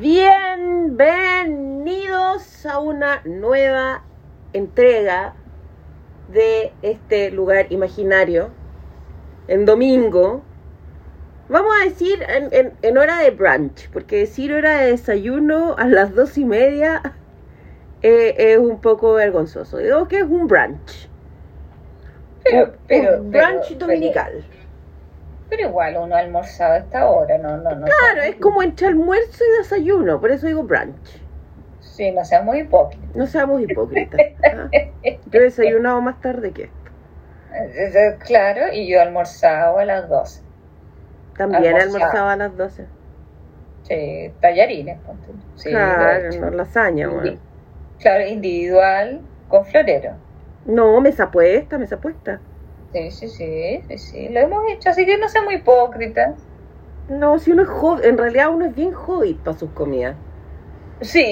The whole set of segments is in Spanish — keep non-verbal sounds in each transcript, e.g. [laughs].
Bienvenidos a una nueva entrega de este lugar imaginario en domingo. Vamos a decir en, en- en hora de brunch, porque decir hora de desayuno a las dos y media eh, es un poco vergonzoso. Digo que es un brunch. Pero, Un- pero, un pero- brunch dominical. Pero, igual uno ha almorzado a esta hora, no, no, no. Claro, es como entre almuerzo y desayuno, por eso digo brunch. Sí, no seas muy hipócrita. No seamos hipócritas. ¿ah? [laughs] Yo he desayunado más tarde que esto. Eh, eh, Claro, y yo he almorzado a las 12. También he Almorzado. almorzado a las 12. Sí, tallarines. Sí, claro, no, lasaña, Indi- bueno. Claro, individual con florero. No, mesa puesta, mesa puesta. Sí, sí, sí, sí, sí, lo hemos hecho, así que no seas muy hipócrita. No, si uno es hobbit, en realidad uno es bien hobbit para sus comidas. Sí.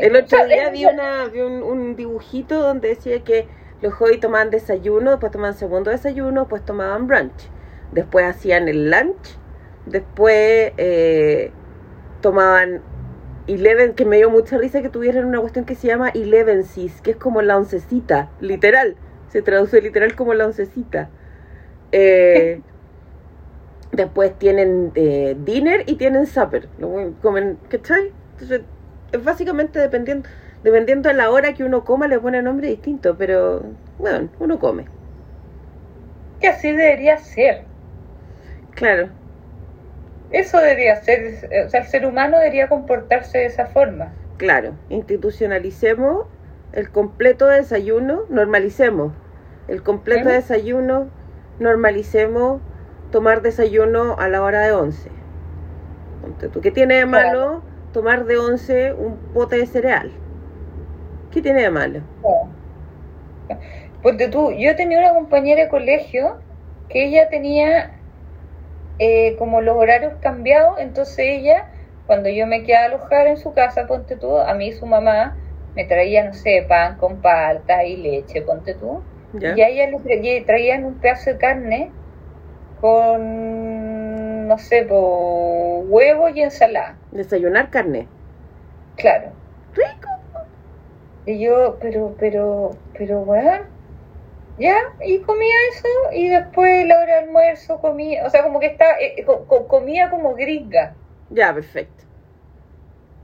El otro o sea, día es- vi, una, vi un, un dibujito donde decía que los hobbits tomaban desayuno, después tomaban segundo desayuno, después tomaban brunch. Después hacían el lunch, después eh, tomaban eleven, que me dio mucha risa que tuvieran una cuestión que se llama elevensis, que es como la oncecita, literal. Se traduce literal como la oncecita. Eh, [laughs] después tienen eh, dinner y tienen supper. Lo comen, ¿cachai? Entonces, es básicamente dependiendo, dependiendo de la hora que uno coma, le pone nombre distinto, pero bueno, uno come. que así debería ser. Claro, Eso debería ser, o sea, el ser humano debería comportarse de esa forma. claro. Institucionalicemos el completo desayuno, normalicemos el completo desayuno, normalicemos tomar desayuno a la hora de 11. Ponte tú, ¿Qué tiene de malo tomar de 11 un pote de cereal? ¿Qué tiene de malo? Ponte tú, yo tenía una compañera de colegio que ella tenía eh, como los horarios cambiados, entonces ella, cuando yo me quedaba a alojar en su casa, ponte tú, a mí su mamá me traía, no sé, pan con palta y leche, ponte tú, ¿Ya? y a ella le tra- traían un pedazo de carne con, no sé, po, huevo y ensalada, Desayunar carne. claro. Rico. Y yo, pero, pero, pero, weón, ya, y comía eso, y después la hora de almuerzo comía, o sea, como que está, eh, co- co- comía como gringa. Ya, perfecto.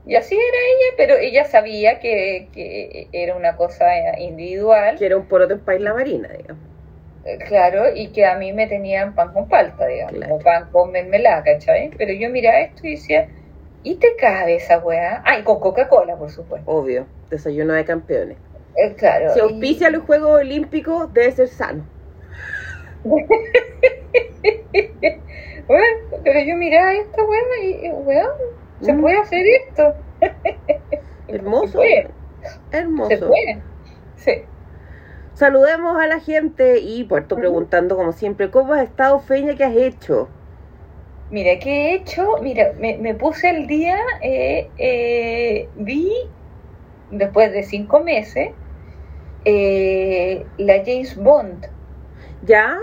Y así era ella, pero ella sabía que, que era una cosa individual, Que era un poroto en país la marina, digamos. eh, claro, y que a mí me tenían pan con palta, digamos, Claro. o pan con mermelada, ¿cachai? Pero yo miraba esto y decía, ¿y te cabe esa weá? Ah, y con Coca-Cola, por supuesto. Obvio. Desayuno de campeones. Eh, claro. Si y- auspicia los Juegos Olímpicos, debe ser sano. [laughs] Bueno, pero yo miraba esta weá y, y, weón, se puede hacer esto. [laughs] Hermoso. Se puede. Se Hermoso. puede. Sí. Saludemos a la gente y Puerto preguntando como siempre, ¿cómo has estado, Feña? ¿Qué has hecho? Mira, ¿qué he hecho? Mira, me, me puse al día, eh, eh, vi, después de cinco meses, eh, la James Bond. ¿Ya?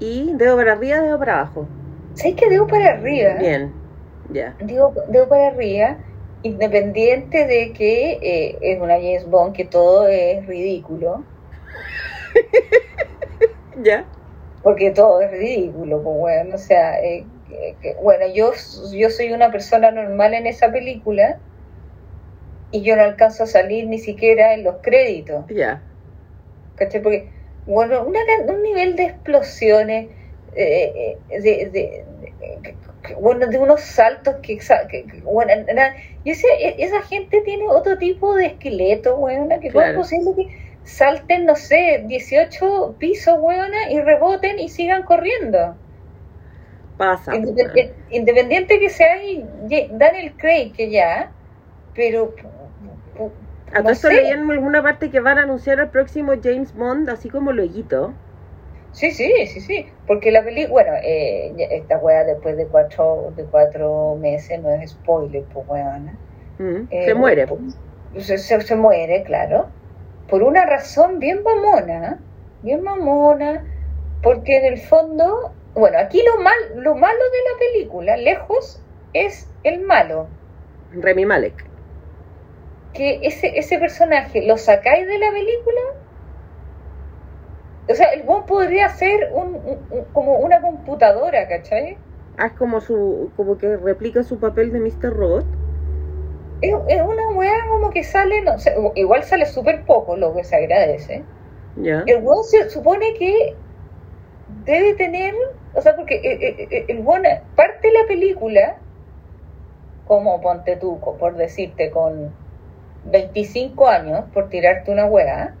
Y dedo para arriba, dedo para abajo. ¿Sabes que debo para arriba? Bien. Digo, debo para arriba, independiente de que eh, es una James Bond, que todo es ridículo. [laughs] ¿Ya? porque todo es ridículo, pues bueno, o sea, eh, que- que- bueno, yo, yo soy una persona normal en esa película y yo no alcanzo a salir ni siquiera en los créditos, Ya. ¿cachai? Porque, bueno, una, un nivel de explosiones, eh, eh, de, bueno, de unos saltos que, que- bueno, na- yo decía, e- esa gente tiene otro tipo de esqueleto, bueno, que cómo es Claro. posible que salten, no sé, 18 pisos, weona, y reboten y sigan corriendo. Pasa. Independiente, independiente que sea Daniel Craig, que ya, pero... A todo no esto sé. leí en alguna parte que van a anunciar al próximo James Bond, así como loguito. Sí, sí, sí, sí, porque la película, bueno, eh, esta wea después de cuatro, de cuatro meses no es spoiler, pues weona. Mm, Eh, Se muere. Se, se- se muere, claro, por una razón bien mamona, bien mamona, porque en el fondo, bueno, aquí lo mal, lo malo de la película, lejos, es el malo. Remy Malek. Que ese, ese personaje lo sacáis de la película. O sea, el buen podría ser un, un- un- como una computadora, ¿cachai? Ah, es como su, como que replica su papel de Mr. Robot. Es, es una weá como que sale, no sé, igual sale súper poco, lo que se agradece. El weón se supone que debe tener, o sea, porque el, el, el weón parte de la película, como ponte tú, por decirte, con 25 años, por tirarte una weá,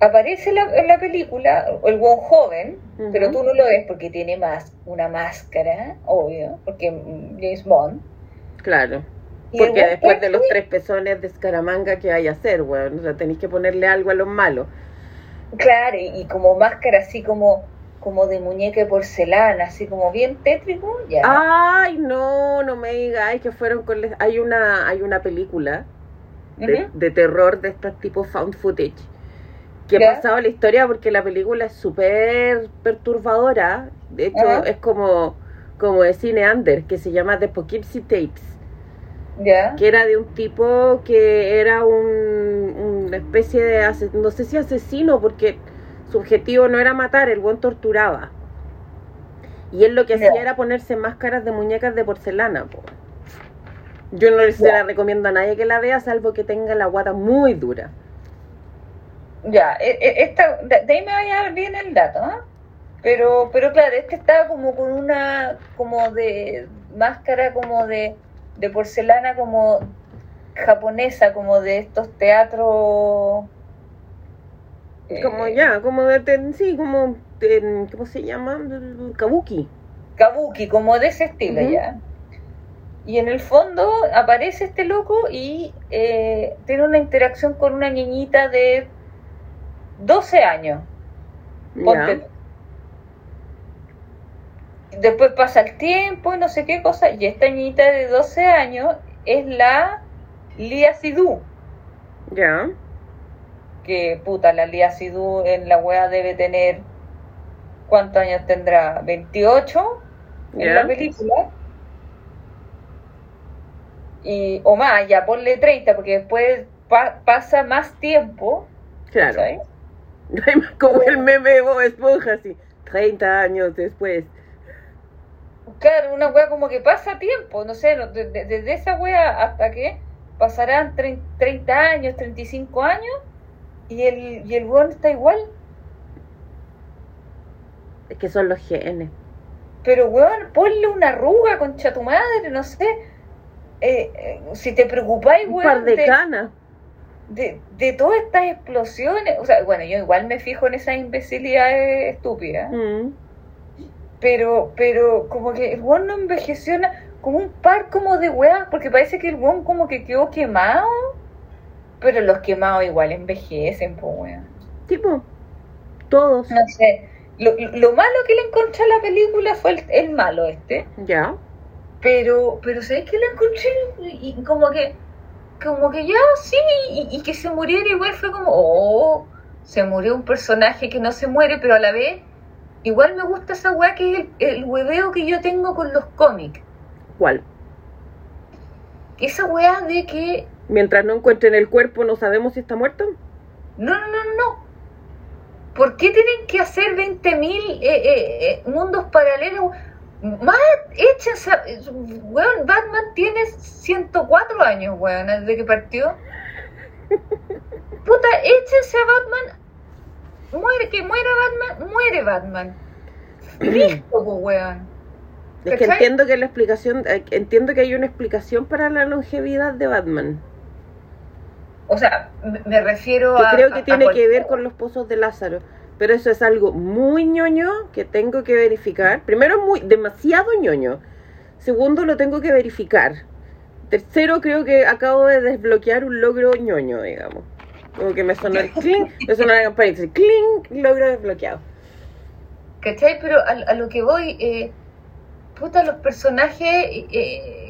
aparece la- en la película el weón joven, pero tú no lo ves porque tiene más una máscara, obvio, porque James Bond. Claro. Y Porque después de los tres pezones de escaramanga, ¿qué hay a hacer, weón? O sea, tenéis que ponerle algo a los malos. Claro, y, y como máscara así como, como de muñeca de porcelana, así como bien tétrico, ya. Ay, no, no me digáis que fueron con... les- Hay una, hay una película de, de terror de estos tipos found footage que ha pasado la historia porque la película es súper perturbadora. De hecho, Ajá. es como, como de cine under, que se llama The Poughkeepsie Tapes. Ya. que era de un tipo que era un, una especie de, no sé si asesino, porque su objetivo no era matar, el buen torturaba. Y él lo que hacía Ya. era ponerse máscaras de muñecas de porcelana. po. Yo no se Ya. la recomiendo a nadie que la vea, salvo que tenga la guata muy dura. Ya, e- e- esta, de ahí me vaya a dar bien el dato, ¿ah? Pero, pero claro, este estaba como con una, como de máscara como de, de porcelana como japonesa, como de estos teatros. eh, Como ya, como de, sí, como, de- ¿cómo se llama? Kabuki. kabuki, como de ese estilo ya. Y en el fondo aparece este loco y eh, tiene una interacción con una niñita de 12 años. Ponte. Después pasa el tiempo y no sé qué cosa, y esta niñita de 12 años es la Lia Sidhu, Ya. que puta, la Lia Sidhu en la wea debe tener, ¿cuántos años tendrá? ¿28 en la película? Y, o más, ya ponle 30, porque después pa- pasa más tiempo, Claro. ¿sabes? Como el meme de Bob Esponja, así. 30 años después. Claro, una wea como que pasa tiempo, no sé, no, de- de- desde esa wea hasta que pasarán trein- 30 años, 35 años y el, y el weón está igual. Es que son los genes. Pero weón, ponle una arruga, concha tu madre, no sé. Eh, eh, si te preocupáis, Un weón, par de de, canas. De, de todas estas explosiones, o sea, bueno, yo igual me fijo en esas imbecilidades estúpidas, Mm. pero, pero como que el weón no envejeció como un par como de weas, porque parece que el weón como que quedó quemado, pero los quemados igual envejecen, pues weón. Tipo, todos. No sé, lo, lo malo que le encontré a la película fue el, el malo este, Ya. pero, pero ¿sabes que le encontré? Y como que, como que ya, sí, y, y que se muriera igual fue como, oh, se murió un personaje que no se muere, pero a la vez, igual me gusta esa weá que es el, el hueveo que yo tengo con los cómics. ¿Cuál? Esa weá de que, Mientras no encuentren el cuerpo, no sabemos si está muerto. no, no, no, no. ¿Por qué tienen que hacer 20.000 eh, eh, eh, mundos paralelos? Más, échense, weón, Batman tiene 104 años, weón, desde que partió. Puta, échense a Batman. Muere, que muera Batman, muere Batman. Listo, po, weón. Es que entiendo que la explicación, eh, entiendo que hay una explicación para la longevidad de Batman. O sea, me- refiero Que a. creo que a tiene que ver con los pozos de Lázaro. Pero eso es algo muy ñoño que tengo que verificar. Primero, muy demasiado ñoño. Segundo, lo tengo que verificar. Tercero, creo que acabo de desbloquear un logro ñoño, digamos. Como que me sonó el [laughs] clink, me sonó la campanita, clink, logro desbloqueado. ¿Cachai? Pero a, a lo que voy, eh, puta, los personajes, eh,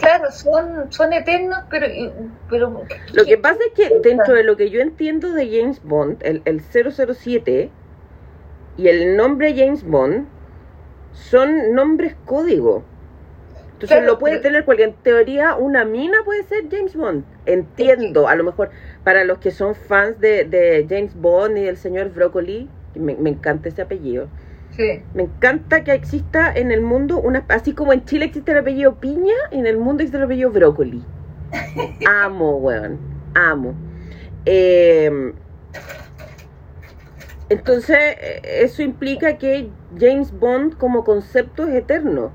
claro, son, son eternos, pero... pero Lo que pasa es que dentro de lo que yo entiendo de James Bond, el, el 007 y el nombre James Bond son nombres código. Entonces Claro, lo puede pero- tener porque en teoría una mina puede ser James Bond. Entiendo, a lo mejor para los que son fans de, de James Bond y del señor Broccoli, me, me encanta ese apellido. Sí. Me encanta que exista en el mundo una, así como en Chile existe el apellido Piña, en el mundo existe el apellido Brócoli. [laughs] Amo, weón, amo. Eh, entonces, eh, eso implica que James Bond como concepto es eterno.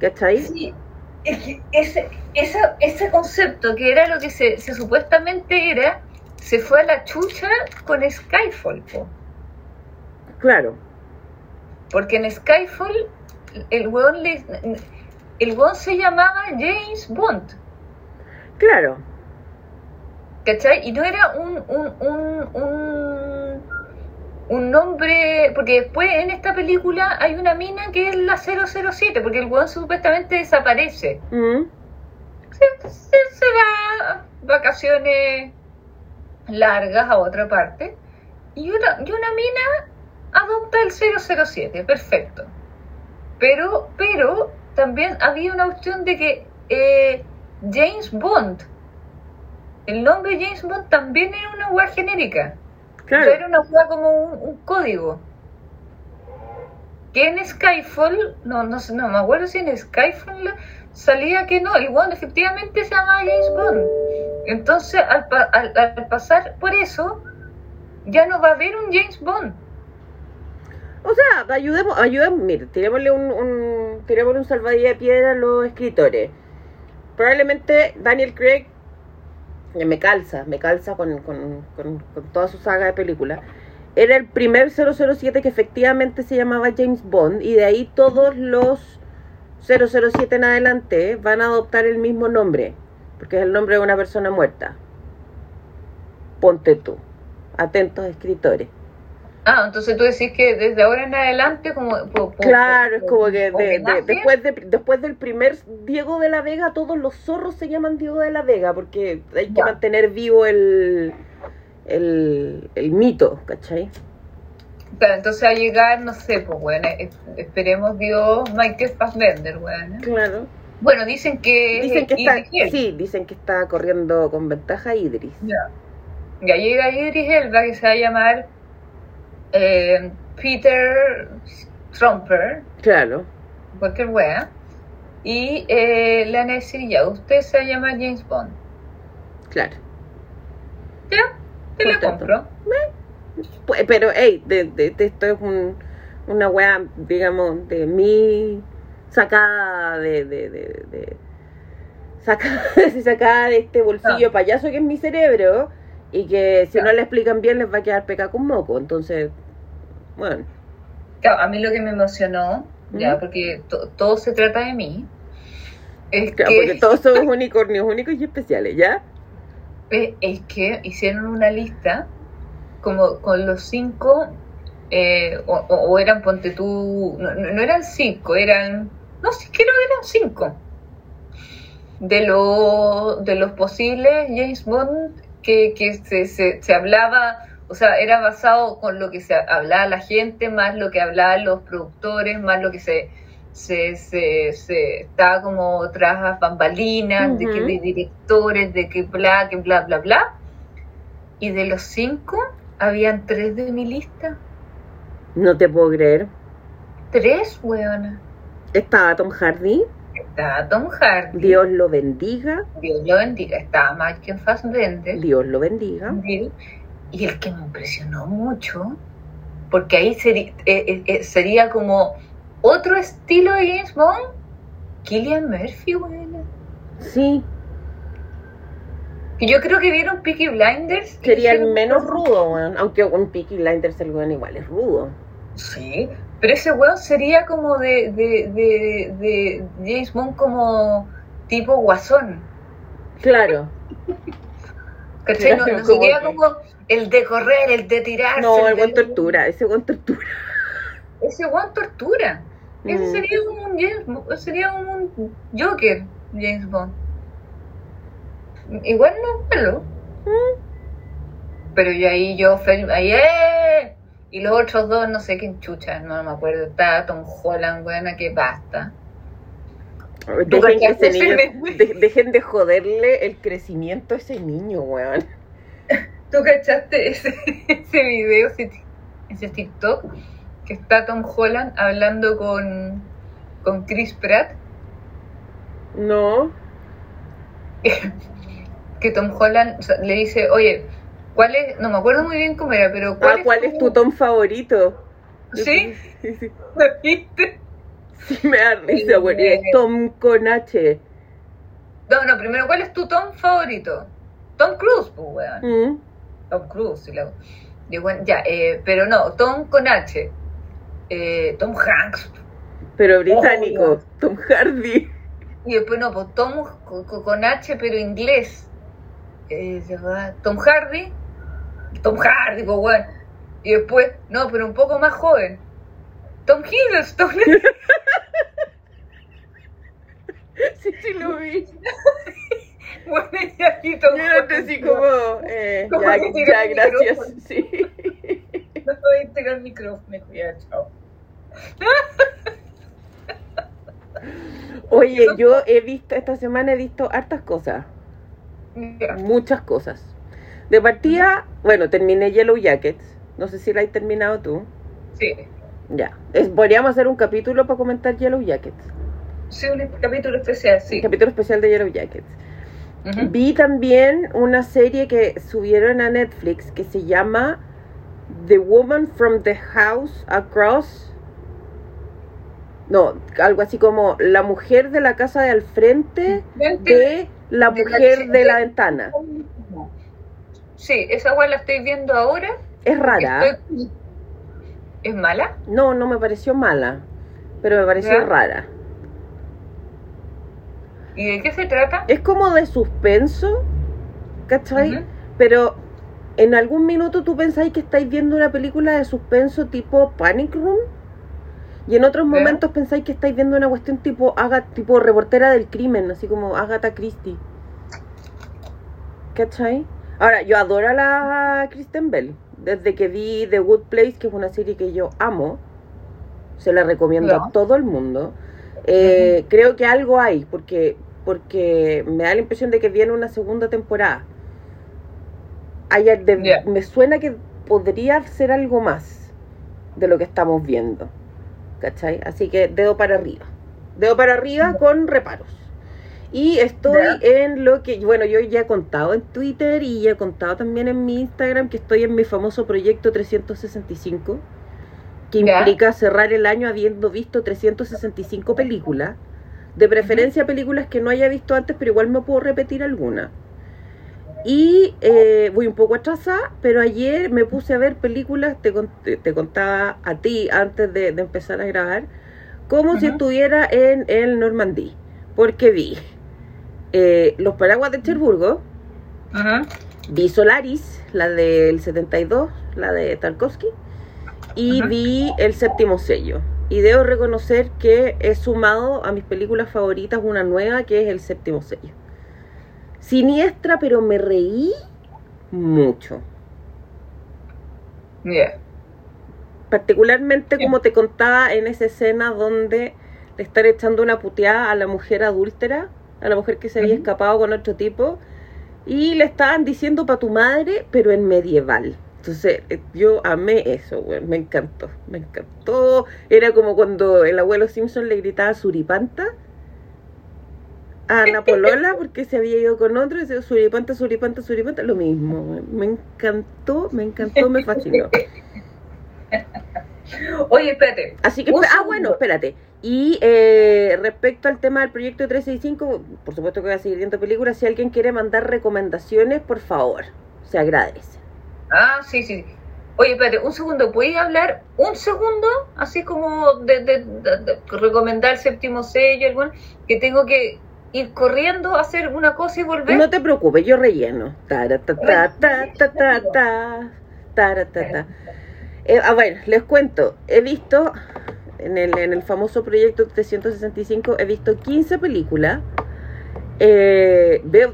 ¿Cachai? Sí, es que ese, esa- ese concepto que era lo que se, se supuestamente era, se fue a la chucha con Skyfall, po. Claro. Porque en Skyfall el weón, le, el weón se llamaba James Bond, Claro. ¿cachai? Y no era un, un, un, un, un nombre, porque después en esta película hay una mina que es la 007, porque el weón supuestamente desaparece. Mm, se, se- se va a vacaciones largas a otra parte y una, y una mina adopta el 007, perfecto. Pero, pero también había una opción de que eh, James Bond, el nombre James Bond también era una hueá genérica. O sea, Claro. era una hueá como un, un código. Que en Skyfall, no, no sé, no me acuerdo si en Skyfall salía que no, el one efectivamente se llama James Bond. Entonces, al, pa- al- al pasar por eso, ya no va a haber un James Bond. O sea, ayudemos, ayudemos, mire, tirémosle un, un, tirémosle un salvadilla de piedra a los escritores. Probablemente Daniel Craig me calza, me calza con, con, con, con toda su saga de películas. Era el primer 007 que efectivamente se llamaba James Bond y de ahí todos los 007 en adelante van a adoptar el mismo nombre, porque es el nombre de una persona muerta. Ponte tú. Atentos escritores. Ah, entonces tú decís que desde ahora en adelante, como. po- po- Claro, es como que de- de- homenaje, después, de, después del primer Diego de la Vega, todos los zorros se llaman Diego de la Vega, porque hay que Ya. mantener vivo el, el, el mito, ¿cachai? Claro, entonces a llegar, no sé, pues bueno, es- esperemos Dios, Michael Fassbender, bueno. Claro. Bueno, dicen que. Dicen que está, Idris sí, dicen que está corriendo con ventaja Idris. Ya. Ya llega Idris Elba, que se va a llamar eh, Peter Trumper, Claro, cualquier wea. Y eh, le van a decir, ya, usted se llama James Bond. claro. Ya, te lo Contento. compro. Pues, pero, hey, de, de- de esto es un, una weá, digamos, de mi sacada de, de, de, de- sacada, [laughs] sacada de este bolsillo payaso que es mi cerebro y que si no le explican bien les va a quedar peca con moco. Entonces, bueno, Claro, a mí lo que me emocionó, ya, porque to- todo se trata de mí, es claro, que... porque [laughs] todos somos unicornios únicos y especiales, ¿ya? es, es que hicieron una lista como con los cinco eh, o, eran ponte tú no, no- eran cinco eran no sí creo que eran cinco de los de los posibles James Bond que, que se, se, se hablaba o sea era basado con lo que se hablaba la gente más lo que hablaban los productores más lo que se se, se, se estaba como tras bambalinas, de que de directores, de que bla, que bla, bla, bla. Y de los cinco, habían tres de mi lista. No te puedo creer. Tres, weona. Estaba Tom Hardy, Estaba Tom Hardy. Dios lo bendiga, Dios lo bendiga. Estaba Michael Fassbender. Dios lo bendiga. Y el que me impresionó mucho, porque ahí sería, eh, eh, eh, sería como otro estilo de James Bond, Killian Murphy, weona. Sí, yo creo que vieron Peaky Blinders. sería el menos rudo, weón. Aunque un Peaky Blinders el weón igual es rudo. Sí, pero ese weón sería como de, de, de, de James Bond como tipo guasón. Claro. ¿Cachai? No, no sería como el de correr, el de tirarse. No, el de- buen tortura, ese buen tortura. Ese weón tortura. Ese Mm. sería como un James Bond, sería como un Joker James Bond. Igual no es malo. Mm. Pero yo ahí yo ahí ¡eh! Y los otros dos no sé quién chucha, no me acuerdo, está Tom Holland, buena que basta. Dejen, que ese niño, de- dejen de joderle el crecimiento a ese niño, weón. [laughs] ¿Tú cachaste ese, ese video, ese, ti- ese TikTok? Que está Tom Holland hablando con, con Chris Pratt. No. [laughs] Que Tom Holland o sea, le dice, oye, ¿cuál es? No me acuerdo muy bien cómo era, pero ¿cuál, Ah, ¿cuál es tu Tom favorito? ¿Sí? Sí, sí. [laughs] ¿Lo viste? Sí, me da risa, es Tom con H. No, no, primero, ¿cuál es tu Tom favorito? Tom Cruise, pues, weón. Mm. Tom Cruise, y la- y bueno, ya, eh, pero no, Tom con H. Eh, Tom Hanks. Pero británico. Oh, Tom Hardy. Y después no, pues Tom co- co- con H, pero inglés. Eh, Tom Hardy. Tom Hardy, pues bueno. Y después, no, pero un poco más joven. Tom Hiddleston. [laughs] Sí, sí lo vi. [laughs] bueno, y aquí Tom Yo era así como, eh, Como ya, ya, gracias. micrófono. Sí. [laughs] No voy a tirar el micrófono, ya, chao. Oye, yo he visto, esta semana he visto hartas cosas. Ya. Muchas cosas. De partida, bueno, terminé Yellow Jackets. No sé si la has terminado tú. Sí. Ya. Es, podríamos hacer un capítulo para comentar Yellow Jackets. Sí, un capítulo especial, sí. Un capítulo especial de Yellow Jackets. Vi también una serie que subieron a Netflix que se llama The Woman from the House Across. No, algo así como La mujer de la casa de al frente de la mujer de la ventana. Sí, esa guay la estoy viendo ahora. Es rara. Estoy- ¿Es mala? No, no me pareció mala, pero me pareció ¿Ya? rara. ¿Y de qué se trata? Es como de suspenso, ¿cachai? Ujú. Pero en algún minuto tú pensáis que estáis viendo una película de suspenso tipo Panic Room. Y en otros Ya. momentos pensáis que estáis viendo una cuestión tipo Aga, tipo reportera del crimen, así como Agatha Christie. ¿Cachai? Ahora, yo adoro a la Kristen Bell. Desde que vi The Good Place, que es una serie que yo amo, se la recomiendo a todo el mundo. Eh, Creo que algo hay, porque, porque me da la impresión de que viene una segunda temporada. De-. Me suena que podría ser algo más de lo que estamos viendo. ¿Cachai? Así que dedo para arriba. Dedo para arriba con reparos. Y estoy en lo que, bueno, yo ya he contado en Twitter y ya he contado también en mi Instagram que estoy en mi famoso proyecto 365, que implica cerrar el año habiendo visto 365 películas, de preferencia películas que no haya visto antes, pero igual me puedo repetir alguna. Y eh, voy un poco atrasada, pero ayer me puse a ver películas, te, cont- te- contaba a ti antes de, de empezar a grabar, como si estuviera en el Normandí, porque vi eh, Los Paraguas de Cherburgo, Ajá. vi Solaris, la del 72, la de Tarkovsky, y Ajá. vi El Séptimo Sello. Y debo reconocer que he sumado a mis películas favoritas una nueva que es El Séptimo Sello. Siniestra, pero me reí mucho. Particularmente como te contaba en esa escena donde le están echando una puteada a la mujer adúltera, a la mujer que se había escapado con otro tipo, y le estaban diciendo para tu madre, pero en medieval. Entonces eh, yo amé eso, güey. me encantó, me encantó. Era como cuando el abuelo Simpson le gritaba suripanta a [laughs] Ana Polola porque se había ido con otro y decía suripanta, suripanta, suripanta, lo mismo. güey. Me encantó, me encantó, me fascinó. [laughs] Oye, espérate. Así que, ah, bueno, espérate. Y eh, respecto al tema del proyecto 365, por supuesto que voy a seguir viendo películas. Si alguien quiere mandar recomendaciones, por favor, se agradece. Ah, sí, sí. Oye, espérate, un segundo. ¿Puedes hablar un segundo? Así como de, de- de- de recomendar el séptimo sello, algún, que tengo que ir corriendo a hacer una cosa y volver. No te preocupes, yo relleno. Ta. Eh, ah, bueno, les cuento. He visto, en el, en el famoso proyecto 365, he visto 15 películas. Eh, veo,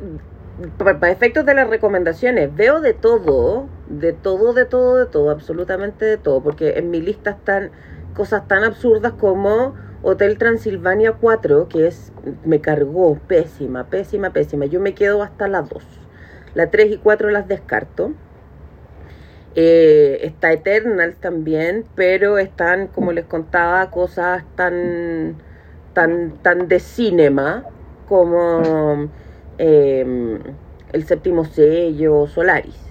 para, efectos de las recomendaciones, veo de todo, de todo, de todo, de todo, absolutamente de todo, porque en mi lista están cosas tan absurdas como Hotel Transilvania 4, que es me cargó pésima, pésima, pésima. Yo me quedo hasta las 2. La 3 y 4 las descarto. Eh, está Eternal también, pero están, como les contaba, cosas tan, tan, tan de cinema como em, El séptimo sello, Solaris.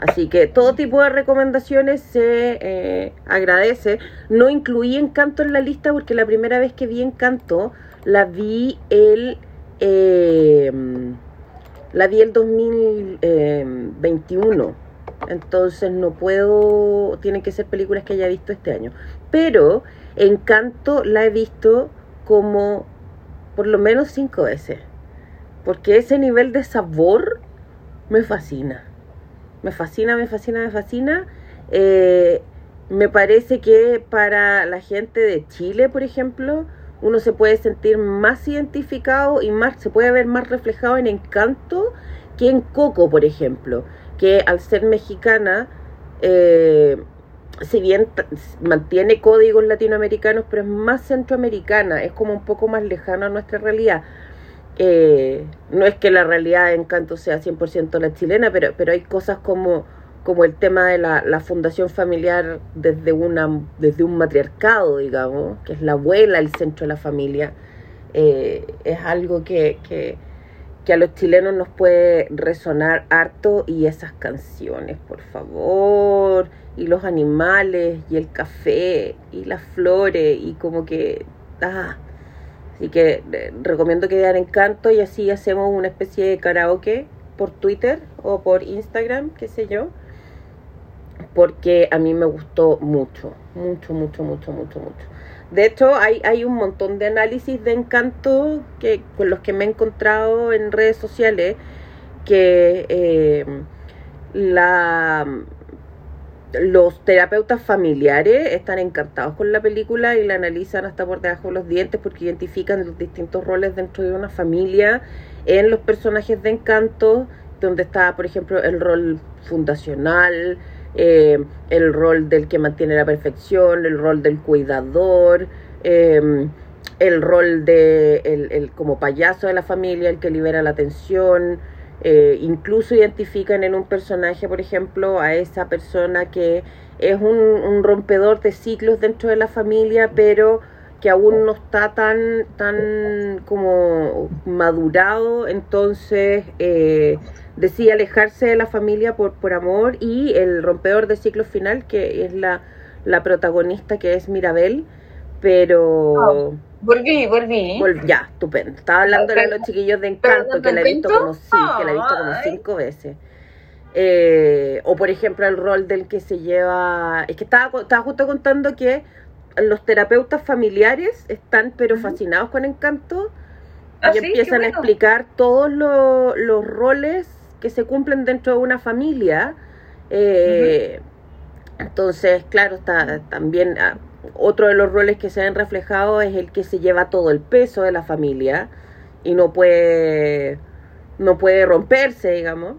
Así que todo tipo de recomendaciones se eh, agradece. No incluí Encanto en la lista porque la primera vez que vi Encanto la vi el em, la vi el 2021. Entonces no puedo, tienen que ser películas que haya visto este año. Pero Encanto la he visto como por lo menos cinco veces. Porque ese nivel de sabor me fascina. Me fascina, me fascina, me fascina. Eh, me parece que para la gente de Chile, por ejemplo, uno se puede sentir más identificado y más se puede ver más reflejado en Encanto que en Coco, por ejemplo, que al ser mexicana, eh, si bien mantiene códigos latinoamericanos, pero es más centroamericana, es como un poco más lejano a nuestra realidad. Eh, no es que la realidad de Encanto sea 100% la chilena, pero, pero hay cosas como, como el tema de la, fundación familiar desde, una, desde un matriarcado, digamos, que es la abuela el centro de la familia, eh, es algo que, que a los chilenos nos puede resonar harto y esas canciones, por favor, y los animales y el café y las flores y como que... Ah, Así que eh, recomiendo que vean Encanto y así hacemos una especie de karaoke por Twitter o por Instagram, qué sé yo. Porque a mí me gustó mucho, mucho, mucho, mucho, mucho, mucho. De hecho, hay, hay un montón de análisis de Encanto que, con los que me he encontrado en redes sociales que eh, la los terapeutas familiares están encantados con la película y la analizan hasta por debajo de los dientes porque identifican los distintos roles dentro de una familia en los personajes de encanto, donde está, por ejemplo, el rol fundacional, eh, el rol del que mantiene la perfección, el rol del cuidador, eh, el rol de el, el, como payaso de la familia, el que libera la tensión, eh, incluso identifican en un personaje, por ejemplo, a esa persona que es un, rompedor de ciclos dentro de la familia, pero que aún no está tan, tan como madurado, entonces eh, decide alejarse de la familia por, por amor y el rompedor de ciclos final, que es la, la protagonista, que es Mirabel, pero... Oh. Volví, volví. ya, estupendo. Estaba hablando de los chiquillos de Encanto, que la he visto como, sí, que la he visto como cinco veces. Eh, o por ejemplo el rol del que se lleva... Es que estaba, estaba justo contando que los terapeutas familiares están pero fascinados con Encanto ¿Ah, y empiezan a explicar todos los, los roles que se cumplen dentro de una familia. Eh, entonces, claro, está también ah, otro de los roles que se ven reflejados es el que se lleva todo el peso de la familia y no puede no puede romperse, digamos.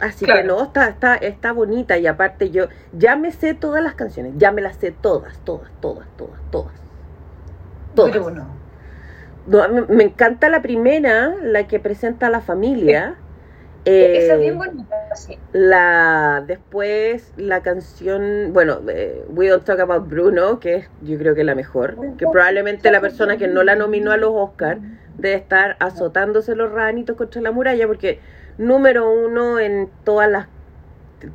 Así que no, está, está, está bonita y aparte yo ya me sé todas las canciones, ya me las sé todas, todas, todas, todas, todas. Todas. No, me, me, encanta la primera, la que presenta a la familia. Eh, Esa es bien bonita, sí. La, después la canción, bueno, eh, We Don't Talk About Bruno, que es yo creo que es la mejor, que probablemente la persona que no la nominó a los Oscars debe estar azotándose los ranitos contra la muralla, porque número uno en todas las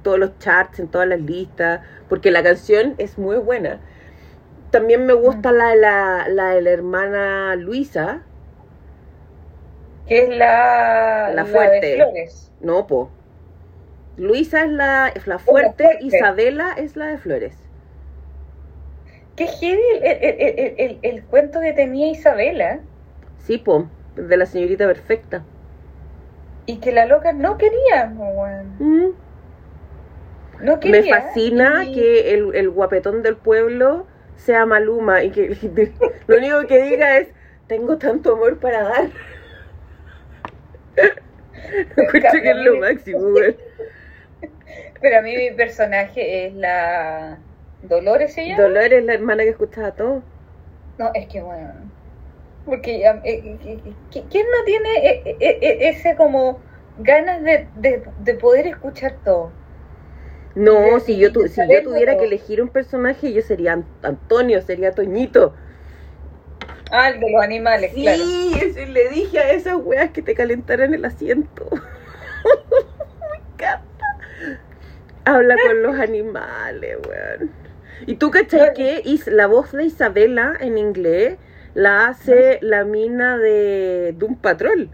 todos los charts, en todas las listas, porque la canción es muy buena. También me gusta la, la, la de la hermana Luisa, que es la, la fuerte. de Flores. No, po. Luisa es la, es la fuerte, fuerte, Isabela es la de Flores. Qué heavy el, el, el, el, cuento que tenía Isabela. Sí, po, de la señorita perfecta. Y que la loca no quería, mm. No quería. Me fascina y... que el, el guapetón del pueblo sea Maluma y que [laughs] lo único que diga es tengo tanto amor para dar. Encuentro que es lo máximo, güey. [laughs] Pero a mí mi personaje es la Dolores, ella. Dolores, la hermana que escuchaba todo. No, es que bueno. Porque eh, eh, eh, ¿quién no tiene ese como ganas de, de, de poder escuchar todo? No, si yo, tu, si yo tuviera que elegir un personaje, yo sería Antonio, sería Toñito. Ah, el de los animales, sí, claro. Sí, le dije a esas weas que te calentaran el asiento. [laughs] Me encanta. Habla con los animales, weón. ¿Y tú cachai que la voz de Isabela en inglés la hace la mina de Doom Patrol?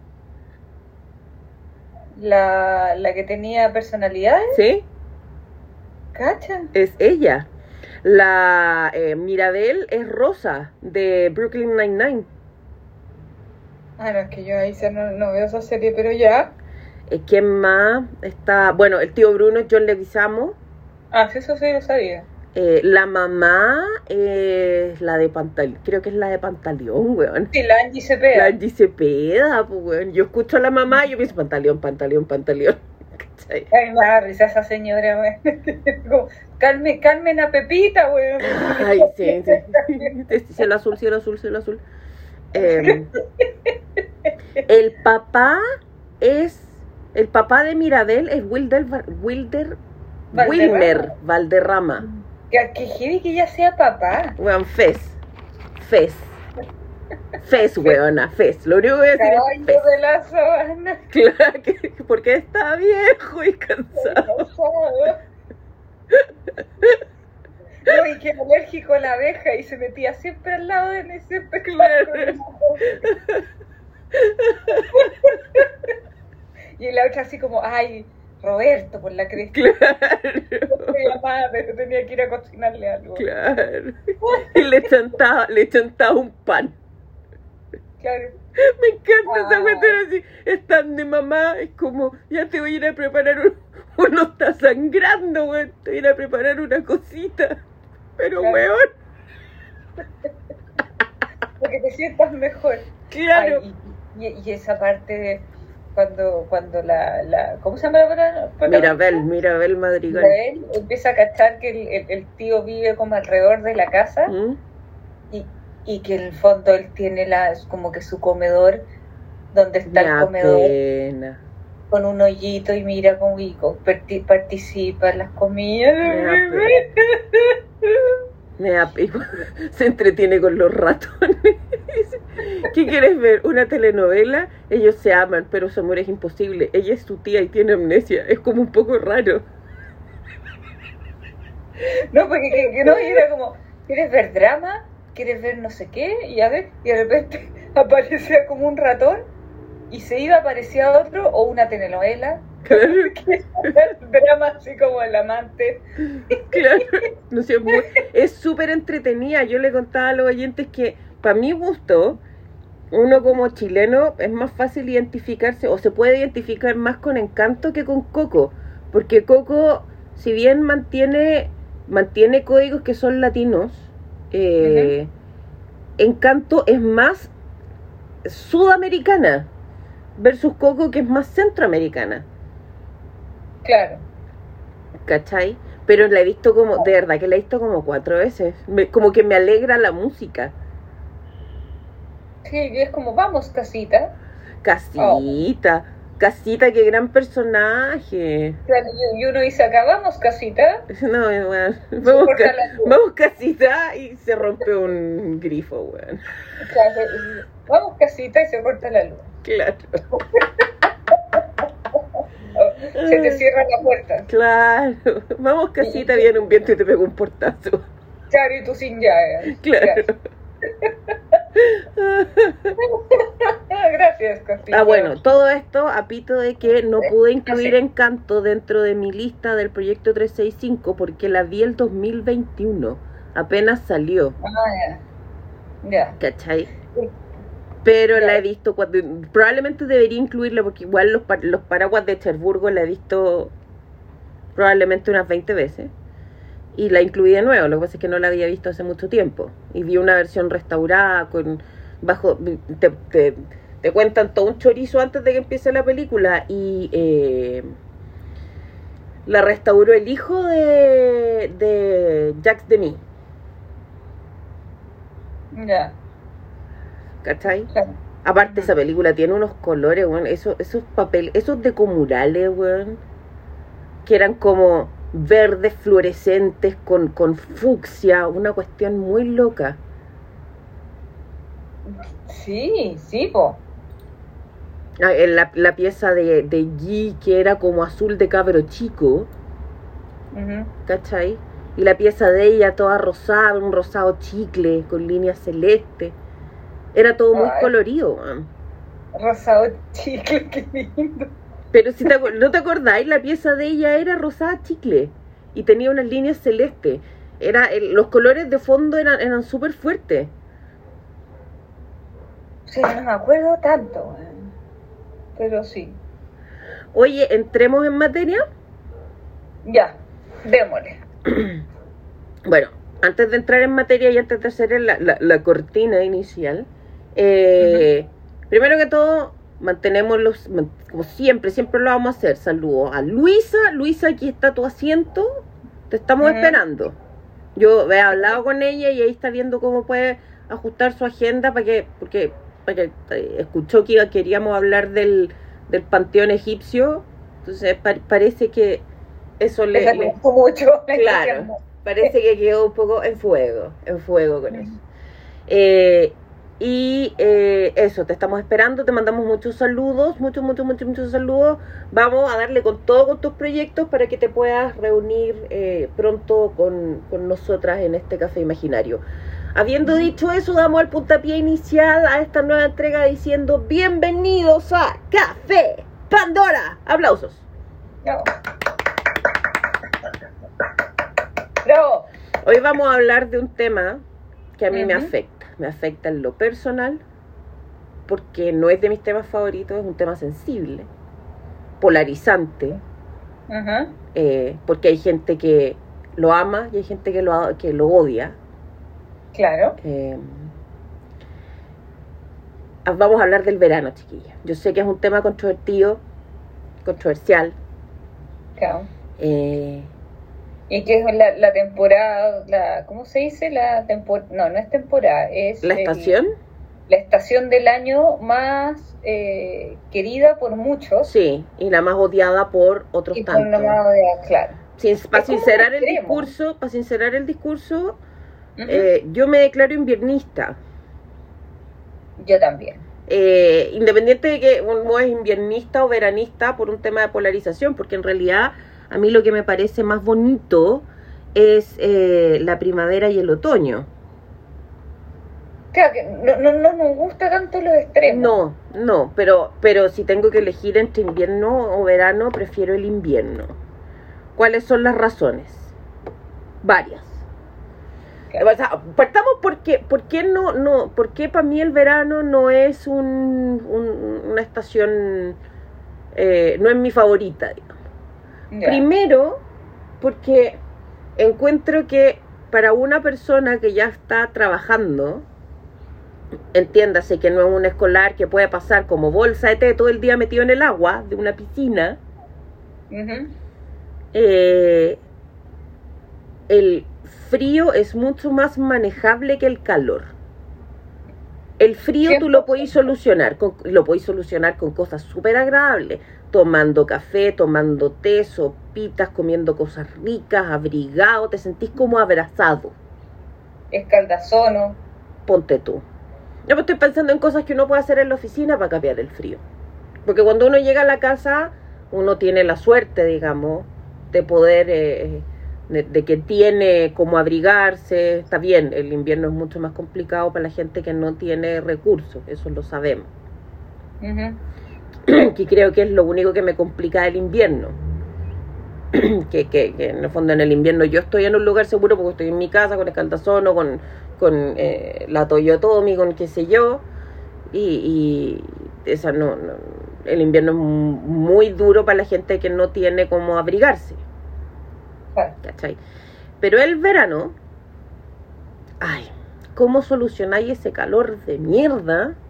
La, la que tenía personalidad. Sí. ¿Cacha? Es ella. La eh, Mirabel es Rosa de Brooklyn Nine-Nine. Ah, no, es que yo ahí no, no veo esa serie, pero ya. Eh, ¿Quién más? Está, bueno, el tío Bruno es John Leguizamo. Ah, sí, eso sí lo sabía. Eh, la mamá es la de Pantaleón, creo que es la de Pantaleón, weón. Sí, la Angie Cepeda. La Angie Cepeda, pues, weón. Yo escucho a la mamá y yo pienso Pantaleón, Pantaleón, Pantaleón. Ay, me risa esa señora. [laughs] Calme, calmen a Pepita, weón. Ay, sí, sí. Cielo azul, cielo azul, cielo azul. Eh, el papá es. El papá de Mirabel es Wilder. Wilder. Valderrama. Wilmer Valderrama. Que, que heavy que ya sea papá. Weón, Fez. Fez. Fez, weona, Fez. Lo único que voy a decir Caballo es Fez. de la sabana. [laughs] Claro, que, porque está viejo y cansado. No, y que alérgico a la abeja y se metía siempre al lado de mí, siempre Claro. Y la otra así como, ay, Roberto, por la cresta. Claro. Me llamaba, pero tenía que ir a cocinarle algo. Claro. Y le chantaba, le chantaba un pan. Claro. Me encanta esa Ay. cuestión así. Están de mamá, es como, ya te voy a ir a preparar un, [laughs] uno está sangrando, weón. Te voy a ir a preparar una cosita. Pero Claro. weón, Porque te sientas mejor. claro. Ay, y, y- y esa parte de cuando, cuando la, la. ¿Cómo se llama la palabra? Mirabel, Mirabel Madrigal. Él empieza a cachar que el, el- el tío vive como alrededor de la casa ¿Mm? Y, que en el fondo él tiene la, como que su comedor donde está el comedor pena. con un hoyito y mira cómo y co- parti- participa en las comidas. Me da [laughs] Se entretiene con los ratones. [laughs] ¿Qué quieres ver? ¿Una telenovela? Ellos se aman, pero su amor es imposible. Ella es su tía y tiene amnesia. Es como un poco raro. No, porque que, que no, era como, ¿quieres ver drama? ¿Quieres ver no sé qué? Y a ver, y de repente [laughs] aparecía como un ratón y se iba, aparecía otro o una telenovela. [laughs] Claro, [laughs] drama así como el amante. claro. No sé, es súper entretenida. Yo le contaba a los oyentes que, para mi gusto, uno como chileno es más fácil identificarse o se puede identificar más con Encanto que con Coco. Porque Coco, si bien mantiene, mantiene códigos que son latinos, eh, Encanto es más sudamericana versus Coco que es más centroamericana. Claro. ¿Cachai? Pero la he visto como, de verdad que la he visto como cuatro veces. Me- como que me alegra la música. Sí, es como, vamos, casita. Casita, casita, qué gran personaje. Claro, y- uno dice acá, vamos, casita. [laughs] No, weón. Vamos, ca- vamos casita y se rompe un grifo, weón. Claro, vamos, casita y se corta la luz. Claro, [laughs] Se te cierra la puerta. claro. Vamos casita, viene un viento y te pega un portazo. Claro, y tú sin llave. Claro. [laughs] [laughs] Gracias, casita. Ah, bueno, todo esto a pito de que no pude incluir Encanto dentro de mi lista del proyecto 365 porque la vi el 2021. Apenas salió, Ah, ya. Ya. ¿cachai? Pero la he visto cuando. Probablemente debería incluirla porque igual los, los paraguas de Cherburgo la he visto probablemente unas 20 veces. Y la incluí de nuevo, lo que pasa es que no la había visto hace mucho tiempo. Y vi una versión restaurada con bajo te, te, te cuentan todo un chorizo antes de que empiece la película y eh, la restauró el hijo de, de Jacques Demy. Ya, ¿cachai? claro. Aparte esa película tiene unos colores, weón, esos, esos papeles, esos decomurales, weón, que eran como verdes fluorescentes con, con fucsia, una cuestión muy loca. Sí, sí, po. Ah, en La, la pieza de, de G que era como azul de cabro chico. ¿cachai? Y la pieza de ella toda rosada, un rosado chicle con líneas celestes. Era todo muy Ay. colorido. Rosado chicle, [laughs] qué lindo. Pero si te, no te acordáis, la pieza de ella era rosada chicle y tenía unas líneas celestes. Era, el- los colores de fondo eran, eran súper fuertes. Sí, no me acuerdo tanto. Pero sí. Oye, entremos en materia. Ya, démosle. [clears throat] Bueno, antes de entrar en materia y antes de hacer la, la- la cortina inicial, eh, primero que todo, mantenemos los, como siempre, siempre lo vamos a hacer. Saludos a Luisa. Luisa, aquí está tu asiento. Te estamos esperando. Yo he hablado con ella y ahí está viendo cómo puede ajustar su agenda para que, porque, para que eh, escuchó que queríamos hablar del, del panteón egipcio. Entonces pa- parece que eso le, Le mucho. [laughs] Claro. parece que quedó un poco en fuego, en fuego con eso. Eh, y eh, eso, te estamos esperando, te mandamos muchos saludos, muchos, muchos, muchos, muchos saludos. Vamos a darle con todo con tus proyectos para que te puedas reunir eh, pronto con, con nosotras en este café imaginario. Habiendo dicho eso, damos el puntapié inicial a esta nueva entrega diciendo bienvenidos a Café Pandora. Aplausos. Bravo. Bravo. Hoy vamos a hablar de un tema que a mí me afecta. Me afecta en lo personal, porque no es de mis temas favoritos, es un tema sensible, polarizante, eh, porque hay gente que lo ama y hay gente que lo, que lo odia. Claro. Eh, ah, vamos a hablar del verano, chiquilla. Yo sé que es un tema controvertido, controversial. Claro. eh, Y que es la, la temporada, la, ¿cómo se dice? La temporada, no, no es temporada, es la el- estación, la estación del año más eh, querida por muchos sí, y la más odiada por otros y por la tantos. más odiada, claro. Sin- para sincerar el discurso, para sincerar el discurso, eh, yo me declaro inviernista. Yo también. Eh, independiente de que uno es inviernista o veranista por un tema de polarización, porque en realidad a mí lo que me parece más bonito es eh, la primavera y el otoño. Claro que no, no, no nos gusta tanto los extremos. No, no, pero, pero si tengo que elegir entre invierno o verano, prefiero el invierno. ¿Cuáles son las razones? Varias. Claro. O sea, partamos porque, ¿por qué no, no, por qué para mí el verano no es un, un- una estación, eh, no es mi favorita, digamos. Primero, porque encuentro que para una persona que ya está trabajando, entiéndase que no es un escolar que puede pasar como bolsa de té todo el día metido en el agua de una piscina, eh, el frío es mucho más manejable que el calor. El frío tú lo 100%. podéis solucionar, con, lo podéis solucionar con cosas súper agradables, tomando café, tomando té, sopitas, comiendo cosas ricas, abrigado, te sentís como abrazado, Escaldazono. ponte tú. Yo me estoy pensando en cosas que uno puede hacer en la oficina para cambiar el frío. Porque cuando uno llega a la casa, uno tiene la suerte, digamos, de poder, eh, de, de que tiene como abrigarse. Está bien, el invierno es mucho más complicado para la gente que no tiene recursos, eso lo sabemos. [clears throat] que creo que es lo único que me complica el invierno. [clears throat] que, que, que en el fondo en el invierno yo estoy en un lugar seguro porque estoy en mi casa con escaldazono, con, con eh, la Toyotomi, con qué sé yo. Y, y esa no, no- el invierno es mu- muy duro para la gente que no tiene cómo abrigarse. ¿cachai? Pero el verano, ay, ¿cómo solucionáis ese calor de mierda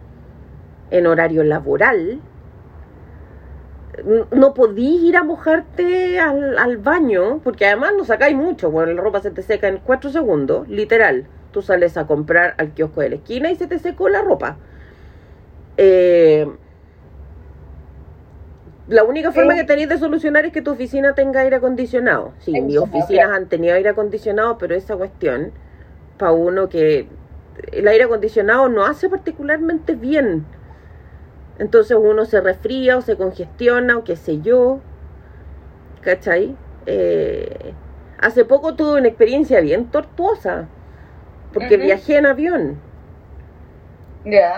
en horario laboral? No podís ir a mojarte al, al baño, porque además no sacáis mucho, bueno, la ropa se te seca en cuatro segundos, literal. tú sales a comprar al kiosco de la esquina y se te secó la ropa. Eh, la única forma Sí. que tenéis de solucionar es que tu oficina tenga aire acondicionado. Sí, mis oficinas han tenido aire acondicionado, pero esa cuestión, para uno que el aire acondicionado no hace particularmente bien. Entonces uno se resfría o se congestiona o qué sé yo. ¿Cachai? Eh, hace poco tuve una experiencia bien tortuosa. Porque viajé en avión.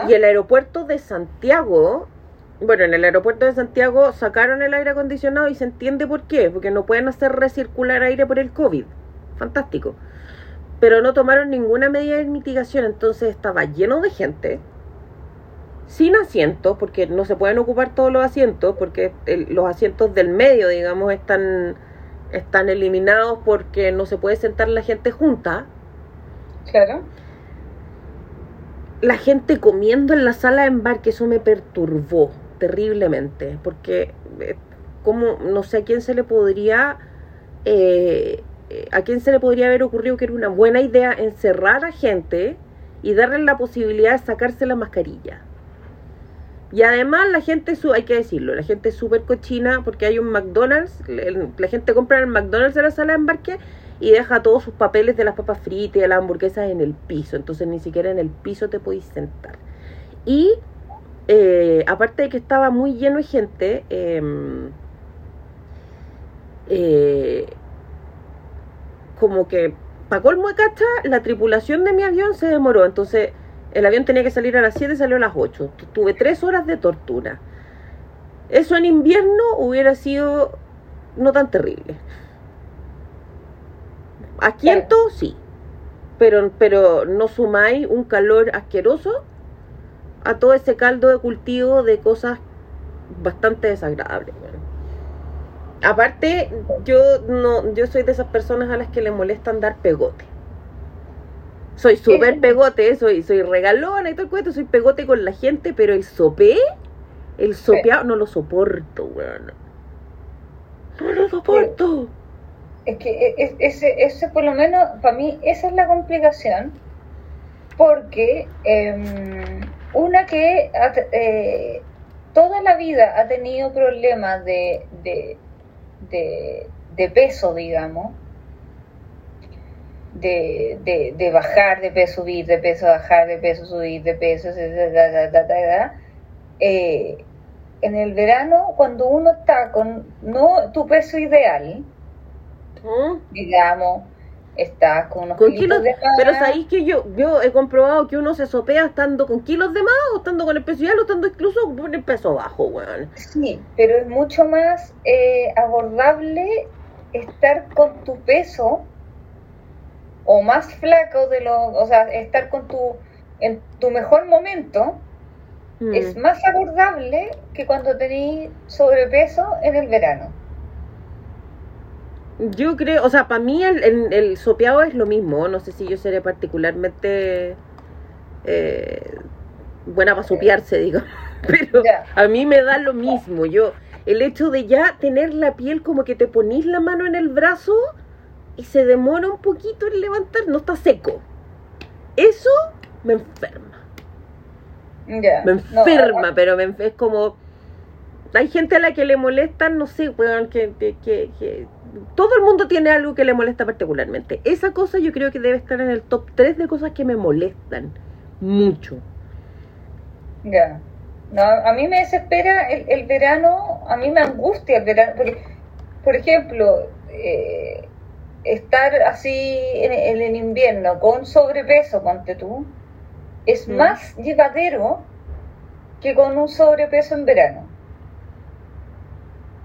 Y el aeropuerto de Santiago, bueno, en el aeropuerto de Santiago sacaron el aire acondicionado y se entiende por qué, porque no pueden hacer recircular aire por el COVID. Fantástico. Pero no tomaron ninguna medida de mitigación, entonces estaba lleno de gente, sin asientos, porque no se pueden ocupar todos los asientos, porque el- los asientos del medio, digamos, están, están eliminados porque no se puede sentar la gente junta. Claro. la gente comiendo en la sala de embarque, eso me perturbó terriblemente, porque eh, como no sé a quién se le podría eh, a quién se le podría haber ocurrido que era una buena idea encerrar a gente y darle la posibilidad de sacarse la mascarilla. Y además la gente, hay que decirlo, la gente es súper cochina porque hay un McDonald's, la gente compra en el McDonald's de la sala de embarque y deja todos sus papeles de las papas fritas y de las hamburguesas en el piso. Entonces ni siquiera en el piso te podéis sentar. Y eh, aparte de que estaba muy lleno de gente, em, eh, como que para colmo de cacha, la tripulación de mi avión se demoró. Entonces el avión tenía que salir a las 7 y salió a las 8. Tu- Tuve tres horas de tortura. Eso en invierno hubiera sido no tan terrible. A Quinto, sí. Pero, pero no sumáis un calor asqueroso a todo ese caldo de cultivo de cosas bastante desagradables. Aparte, yo no, yo soy de esas personas a las que le molestan dar pegote. Soy súper pegote, soy, soy regalona y todo el cuento, soy pegote con la gente, pero el sopé, el sopeado, no lo soporto, weón. No lo soporto. Es que e- e- ese, ese por lo menos, para mí, esa es la complicación. Porque em, una que eh, toda la vida ha tenido problemas de, de, de, de peso, digamos, de, de, de bajar de peso, subir de peso, bajar de peso, subir de peso, da, da, da, eh, en el verano, cuando uno está con no tu peso ideal, ¿Mm? digamos, estás con unos Con kilitos kilos, de más, pero sabéis que yo, yo he comprobado que uno se sopea estando con kilos de más, o estando con el peso ideal, o estando incluso con el peso bajo, weón. Sí, pero es mucho más eh, abordable estar con tu peso o más flaco de lo, o sea, estar con tu en tu mejor momento Mm. es más abordable que cuando tenés sobrepeso en el verano. Yo creo, o sea, para mí el, el, el sopeado es lo mismo. No sé si yo seré particularmente eh, buena para sopearse, digo. [laughs] Pero Ya. a mí me da lo mismo. Yo, el hecho de ya tener la piel como que te ponís la mano en el brazo y se demora un poquito en levantar, no está seco. Eso me enferma. Ya. Me No, enferma, pero me es como. Hay gente a la que le molestan, no sé, weón, que, que, que, que- Todo el mundo tiene algo que le molesta particularmente. Esa cosa yo creo que debe estar en el top 3 de cosas que me molestan mucho. Ya. No, a mí me desespera el, el verano, a mí me angustia el verano, porque, por ejemplo, eh, estar así en, en el invierno con sobrepeso, ponte tú, es Mm. más llevadero que con un sobrepeso en verano.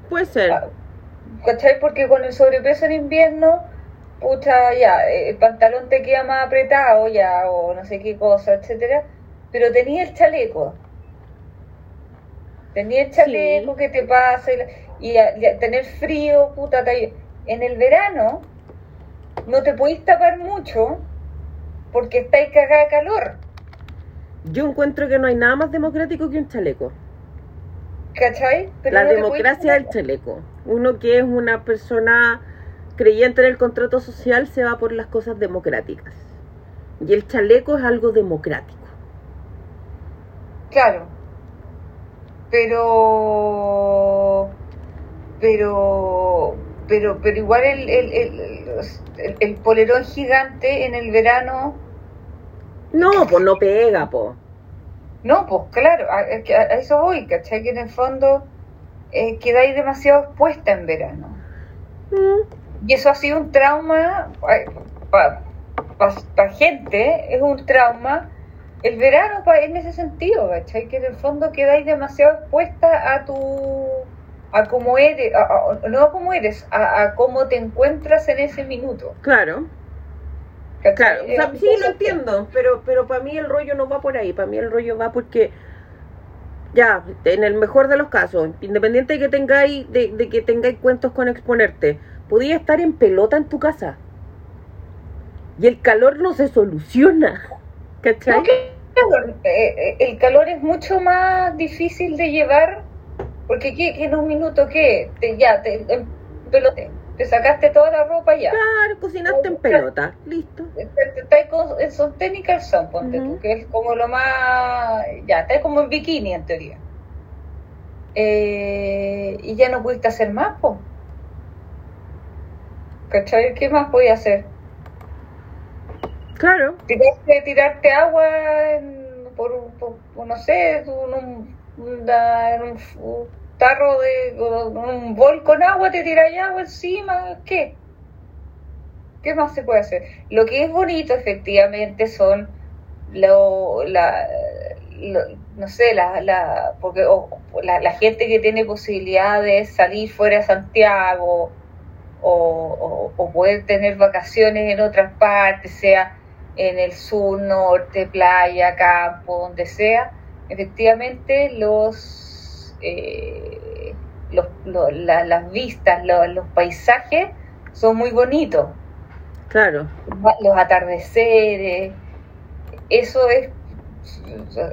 Puede ser. Ah, ¿Cachai? Porque con el sobrepeso en invierno, pucha, ya, eh, el pantalón te queda más apretado ya, o no sé qué cosa, etcétera, pero tenía el chaleco. Tenía el chaleco Sí. que te pasa y, y y tener frío, puta, en el verano no te podís tapar mucho porque estáis cagada de calor, Yo encuentro que no hay nada más democrático que un chaleco. ¿cachai? Pero la no democracia del chaleco. Uno que es una persona creyente en el contrato social se va por las cosas democráticas. Y el chaleco es algo democrático. Claro. Pero. Pero. Pero, pero igual el, el, el, el, polerón gigante en el verano. No, pues no pega, po. No, pues claro, a, a eso voy, ¿cachai? Que en el fondo eh, quedáis demasiado expuesta en verano. Mm, Y eso ha sido un trauma para gente, es un trauma. El verano pa, en ese sentido, ¿cachai? Que en el fondo quedáis demasiado expuesta a tu. A cómo eres, a- a- no a cómo eres, a, a cómo te encuentras en ese minuto. Claro, ¿cachai? claro. O sea, Eh, sí, lo entiendo, pero, pero para mí el rollo no va por ahí. Para mí el rollo va porque, ya, en el mejor de los casos, independiente de que tengáis, de, de que tengáis cuentos con exponerte, podías estar en pelota en tu casa. Y el calor no se soluciona. ¿Cachai? No, eh, eh, el calor es mucho más difícil de llevar porque ¿qué, qué en un minuto qué te, ya te en pelote, te sacaste toda la ropa ya Claro, cocinaste en pelota. Listo. Te- te- estás con- en sostén y calzón ponte tú que es como lo más ya estás como en bikini en teoría Eh, y ya no pudiste hacer más po ¿cachai? ¿qué más podía hacer? Claro. tirarte, tirarte agua en- por, un- por- no sé, en un, un, tarro de un bol con agua, te tiras agua encima, ¿qué? ¿Qué más se puede hacer? Lo que es bonito efectivamente son lo, la, no sé, la, la, porque o- la, la gente que tiene posibilidad de salir fuera de Santiago o- o poder tener vacaciones en otras partes, sea en el sur, norte, playa, campo, donde sea, efectivamente los, eh, los, lo- la- las vistas, lo- los paisajes son muy bonitos, Claro. los atardeceres, eso es,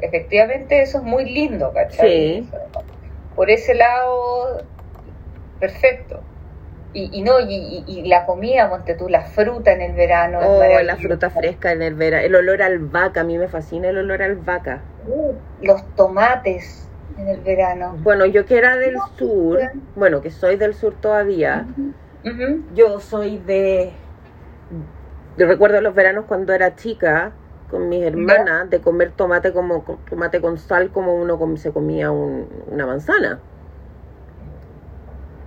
efectivamente eso es muy lindo, ¿cachai? Sí. Por ese lado, perfecto. Y, y no, y, y- la comida, ponte tú, la fruta en el verano. es Oh, la fruta fresca en el verano. El olor a albahaca, a mí me fascina el olor a albahaca. Uh, los tomates en el verano. Bueno, yo que era del sur, bueno, que soy del sur todavía, yo soy de... Yo recuerdo los veranos cuando era chica, con mis hermanas, de comer tomate como tomate con sal como uno se comía un- una manzana.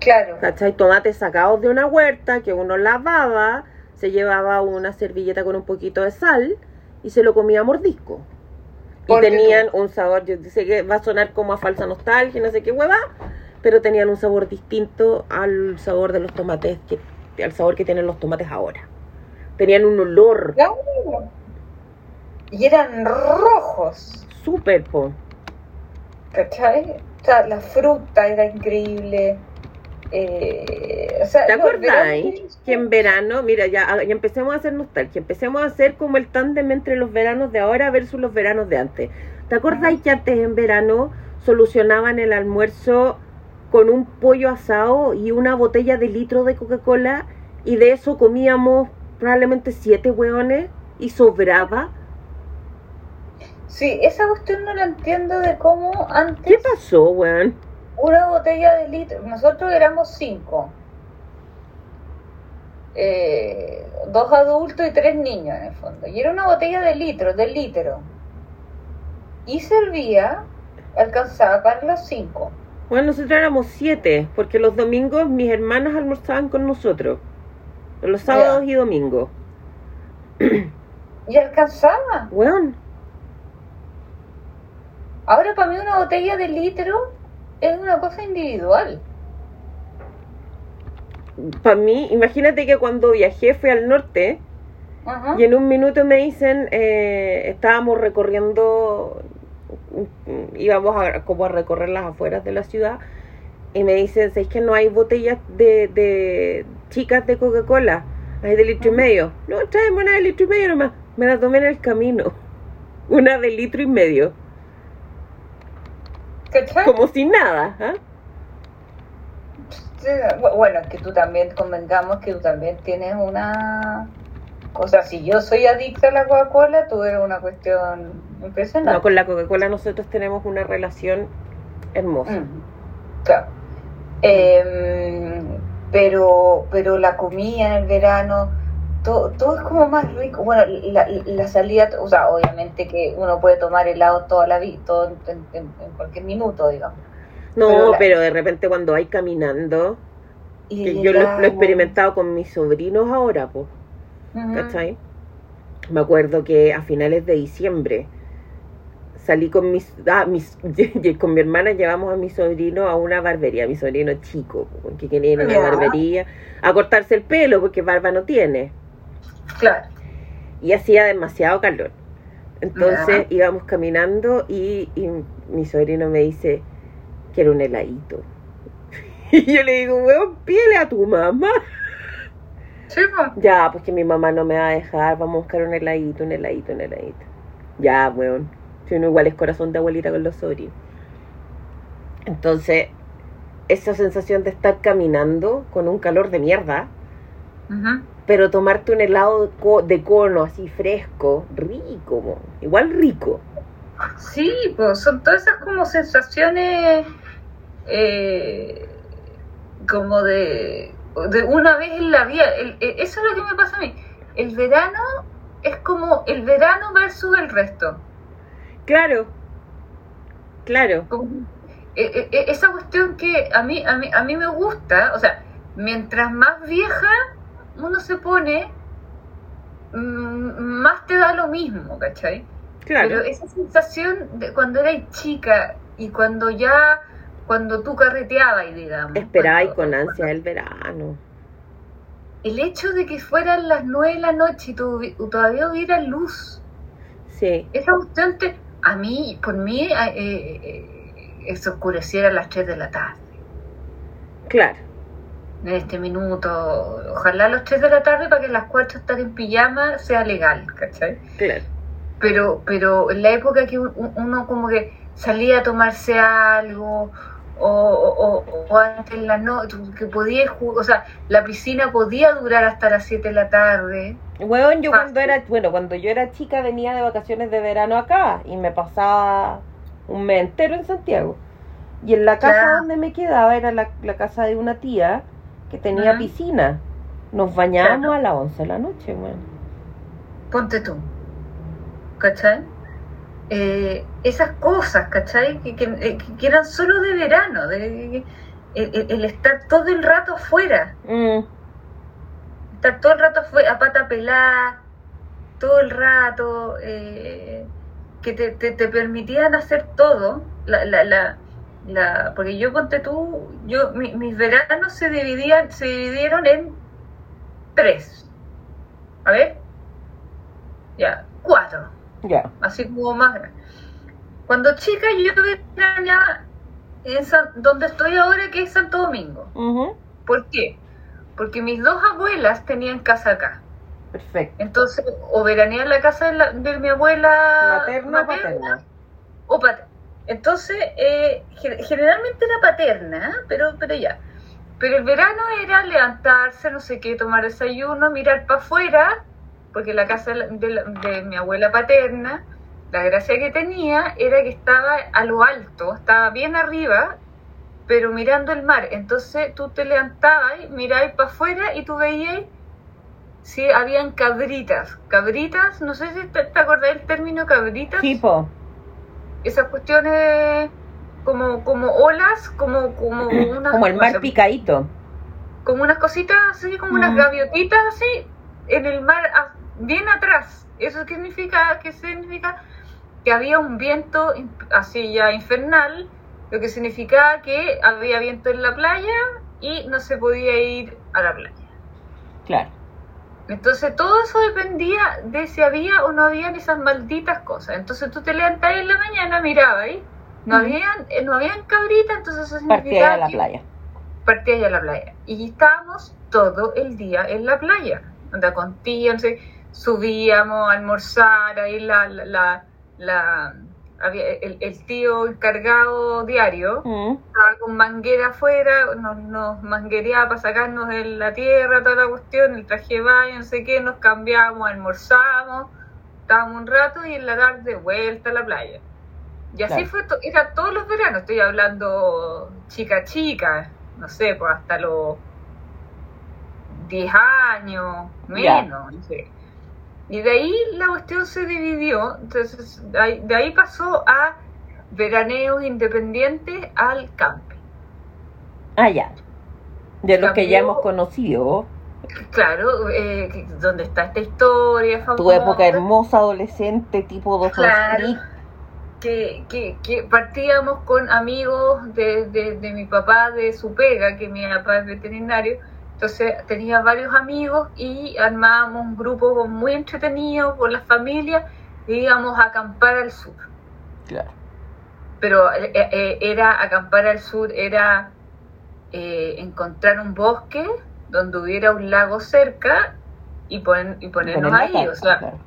Claro, ¿Cachai? Tomates sacados de una huerta que uno lavaba, se llevaba una servilleta con un poquito de sal y se lo comía a mordisco. Y tenían un sabor, yo sé que va a sonar como a falsa nostalgia, no sé qué hueva, pero tenían un sabor distinto al sabor de los tomates, que, al sabor que tienen los tomates ahora. Tenían un olor claro. Y eran rojos, súper, po. ¿cachai? O sea, la fruta era increíble. Eh, o sea, ¿Te acordáis que en verano, mira, ya, ya empecemos a hacer nostalgia, empecemos a hacer como el tándem entre los veranos de ahora versus los veranos de antes? ¿Te acordáis que antes en verano solucionaban el almuerzo con un pollo asado y una botella de litro de Coca-Cola y de eso comíamos probablemente siete hueones y sobraba? Sí, esa cuestión no la entiendo de cómo antes ¿Qué pasó, weón? Una botella de litro, nosotros éramos cinco. Eh, dos adultos y tres niños en el fondo. Y era una botella de litro, de litro. Y servía, alcanzaba para los cinco. Bueno, nosotros éramos siete, porque los domingos mis hermanas almorzaban con nosotros. Los sábados y domingos. Y alcanzaba. Weón, Ahora para mí una botella de litro es una cosa individual. para mí, imagínate que cuando viajé fui al norte Ajá. y en un minuto me dicen, eh, estábamos recorriendo, íbamos a, como a recorrer las afueras de la ciudad y me dicen, ¿sabes que no hay botellas de, de chicas de Coca-Cola? Hay de litro y medio. No, tráeme una de litro y medio nomás. Me la tomé en el camino. [laughs] Una de litro y medio. ¿Cachai? Como si nada. bu- Bueno, es que tú también, convengamos que tú también tienes una O sea, si yo soy adicta a la Coca-Cola, tú eres una cuestión impresionante. No, con la Coca-Cola nosotros tenemos una relación hermosa. Mm, claro. Em, pero, pero la comida en el verano, todo, todo es como más rico. Bueno, la, la salida, o sea, obviamente que uno puede tomar helado toda la vida, todo en, en- en cualquier minuto, digamos. No, Pero la- pero de repente cuando hay caminando, Y que yo lo, lo he experimentado con mis sobrinos ahora, pues, ujú, ¿cachai? Me acuerdo que a finales de diciembre salí con mis, ah, mis [laughs] con mi hermana llevamos a mi sobrino a una barbería, mi sobrino chico, que quería ir a una barbería a cortarse el pelo porque barba no tiene. Claro. y hacía demasiado calor. Entonces íbamos caminando y, y mi sobrino me dice, quiero un heladito. [laughs] Y yo le digo, weón, pídele a tu mamá. Sí. Ya, pues que mi mamá no me va a dejar, vamos a buscar un heladito, un heladito, un heladito. Ya, weón. Si uno igual es corazón de abuelita con los sobrinos. Entonces, esa sensación de estar caminando con un calor de mierda, Ujú. Pero tomarte un helado de, co- de cono así fresco, rico, mo. igual rico. Sí, pues son todas esas como sensaciones eh, como de, de una vez en la vida. El- el- eso es lo que me pasa a mí. El verano es como el verano versus el resto. Claro, claro, Como- eh, eh, esa cuestión que a mí, a mí a mí me gusta, o sea, mientras más vieja uno se pone, mm, más te da lo mismo, ¿cachai? Pero claro. esa sensación de cuando eras chica y cuando ya, cuando tú carreteabas, digamos. Esperaba y cuando- con ansia el verano. El hecho de que fueran las nueve de la noche y tu- todavía hubiera luz. Sí, Esa cuestión te, a mí, por mí, eh, eh, eh, se oscureciera a las tres de la tarde. claro, En este minuto, ojalá a las 3 de la tarde para que a las 4 estar en pijama sea legal, ¿cachai? claro. pero pero en la época que un- uno como que salía a tomarse algo o, o, antes en la noche que podía jugar, o sea la piscina podía durar hasta las 7 de la tarde Weón, yo Fácil. cuando era, bueno, cuando yo era chica venía de vacaciones de verano acá y me pasaba un mes entero en Santiago. Y en la casa donde me quedaba era la, la casa de una tía que tenía piscina. Nos bañábamos Claro. a las 11 de la noche, weón. ponte tú ¿cachai? Eh, esas cosas ¿cachai? que, que, eh, que eran solo de verano de, el, estar todo el rato afuera Mm, estar todo el rato fue a pata pelada, todo el rato, eh, que te, te, te permitían hacer todo, la, la, la, la, porque yo ponte tú, yo mi- mis veranos se dividían, se dividieron en tres, a ver, ya, cuatro, ya. así como más grande. Cuando chica yo veraneaba en San- donde estoy ahora que es Santo Domingo. Ujú. ¿Por qué? Porque mis dos abuelas tenían casa acá. Perfecto. Entonces, o veraneaba en la casa de, la- de mi abuela Materna o paterna. o paterna. Entonces, eh, ge- generalmente era paterna, pero, pero ya. Pero el verano era levantarse, no sé qué, tomar desayuno, mirar para afuera, porque la casa de, de mi abuela paterna, la gracia que tenía era que estaba a lo alto, estaba bien arriba, pero mirando el mar. Entonces tú te levantabas, mirabas para afuera y tú veías si habían cabritas. Cabritas, no sé si te, te acordás del término cabritas Tipo. Esas cuestiones como como olas, como como [clears throat] unas Como el mar picadito. como unas cositas así, como unas Mm. gaviotitas así en el mar a- bien atrás. Eso qué significa qué significa que había un viento así ya infernal, lo que significaba que había viento en la playa y no se podía ir a la playa. Claro. Entonces todo eso dependía de si había o no habían esas malditas cosas. Entonces tú te levantabas en la mañana, mirabas ahí, no habían, eh, no habían cabritas, entonces eso Partía significaba a la playa. partías ya a la playa. Y estábamos todo el día en la playa. Anda con subíamos a almorzar ahí la, la, la, la- había el, el tío encargado diario, Mm. estaba con manguera afuera, nos, nos manguereaba para sacarnos de la tierra, toda la cuestión, el traje de baño, no sé qué, nos cambiábamos, almorzábamos, estábamos un rato y en la tarde vuelta a la playa. Y así fue, to- era todos los veranos, estoy hablando chica chica, no sé, pues hasta los 10 años, menos, no sé. Y de ahí la cuestión se dividió, entonces de ahí, pasó a veraneos independientes al camping. Ah, ya. De los que ya hemos conocido. Claro, eh, donde está esta historia famosa. Tu época hermosa, adolescente, tipo dos Claro. Que, que partíamos con amigos de, de, de mi papá, de su pega, que mi papá es veterinario. Entonces tenía varios amigos y armábamos un grupo muy entretenido con las familias e íbamos a acampar al sur. Claro. Pero eh, eh, era acampar al sur, era eh, encontrar un bosque donde hubiera un lago cerca y, pon- y ponernos ahí. O sea, claro.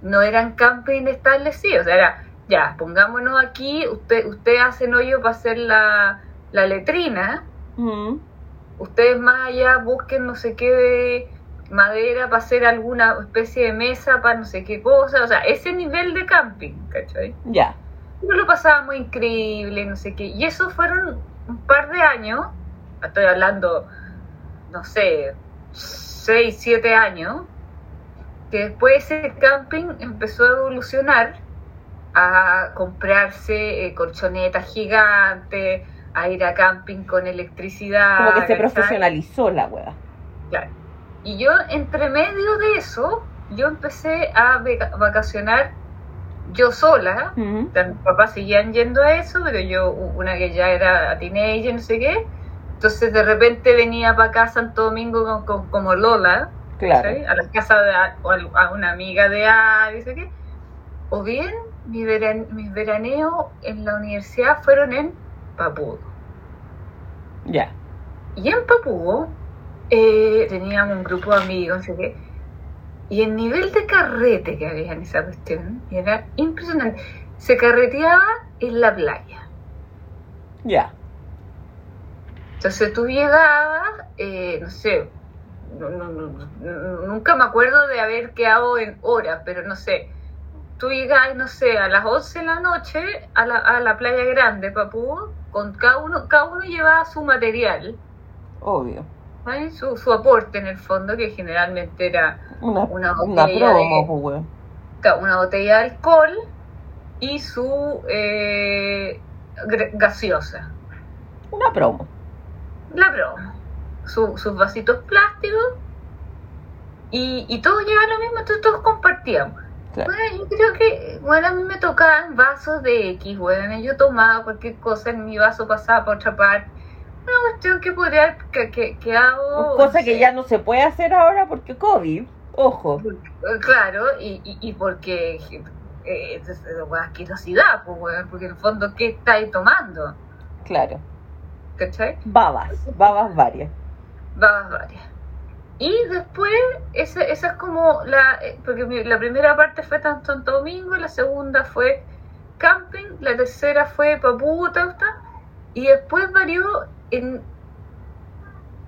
no eran camping establecidos, o sea, era, ya, pongámonos aquí, usted, usted hacen hoyo para hacer la, la letrina. Ustedes más allá busquen no sé qué madera para hacer alguna especie de mesa para no sé qué cosa, o sea, ese nivel de camping, ¿cachai? Ya. Pero lo pasábamos increíble, no sé qué, y eso fueron un par de años, estoy hablando, no sé, 6, 7 años, que después ese camping empezó a evolucionar a comprarse eh, colchonetas gigantes, a ir a camping con electricidad. Como que se ¿cachai? profesionalizó la wea. Claro. Y yo, entre medio de eso, yo empecé a vacacionar yo sola. Sea, mis papás seguían yendo a eso, pero yo, una que ya era teenager, no sé qué. Entonces, de repente venía para acá a Santo Domingo con- con- como Lola. Claro. ¿sí? a la casa de a, a una amiga de A, dice qué. O bien mi veran- mis veraneos en la universidad fueron en Papudo. Ya. Y en Papudo eh, teníamos un grupo de amigos, no sé qué. Y el nivel de carrete que había en esa cuestión era impresionante. Se carreteaba en la playa. Ya. Entonces tú llegabas, eh, no sé, no- no- no- no- nunca me acuerdo de haber quedado en horas, pero no sé, tú llegabas, no sé, a las 11 de la noche a la, a la playa grande, Papú, con cada uno, cada uno llevaba su material, Obvio. su, su aporte en el fondo, que generalmente era Una, Una una botella promo, de- pues, una botella de alcohol y su eh, gaseosa. Una promo. la broma. Su- sus vasitos plásticos y, y todos llevan lo mismo, entonces todos compartíamos. Claro. Bueno, yo creo que, bueno, a mí me tocaban vasos de X, bueno, yo tomaba cualquier cosa en mi vaso, pasaba por otra parte. Una cuestión que podría haber que, que, quedado... Cosa que ya no se puede hacer ahora porque COVID. Ojo. Claro, y, y, y porque... Eh, es, es, es asquerosidad, pues, bueno, porque en el fondo, ¿qué estáis tomando? Claro. ¿Cachai? Babas. Babas varias. Babas varias. Y después, esa, esa es como la. eh, Porque la primera parte fue tan Santo Domingo, la segunda fue camping, la tercera fue Papú, Tauta, y después varió en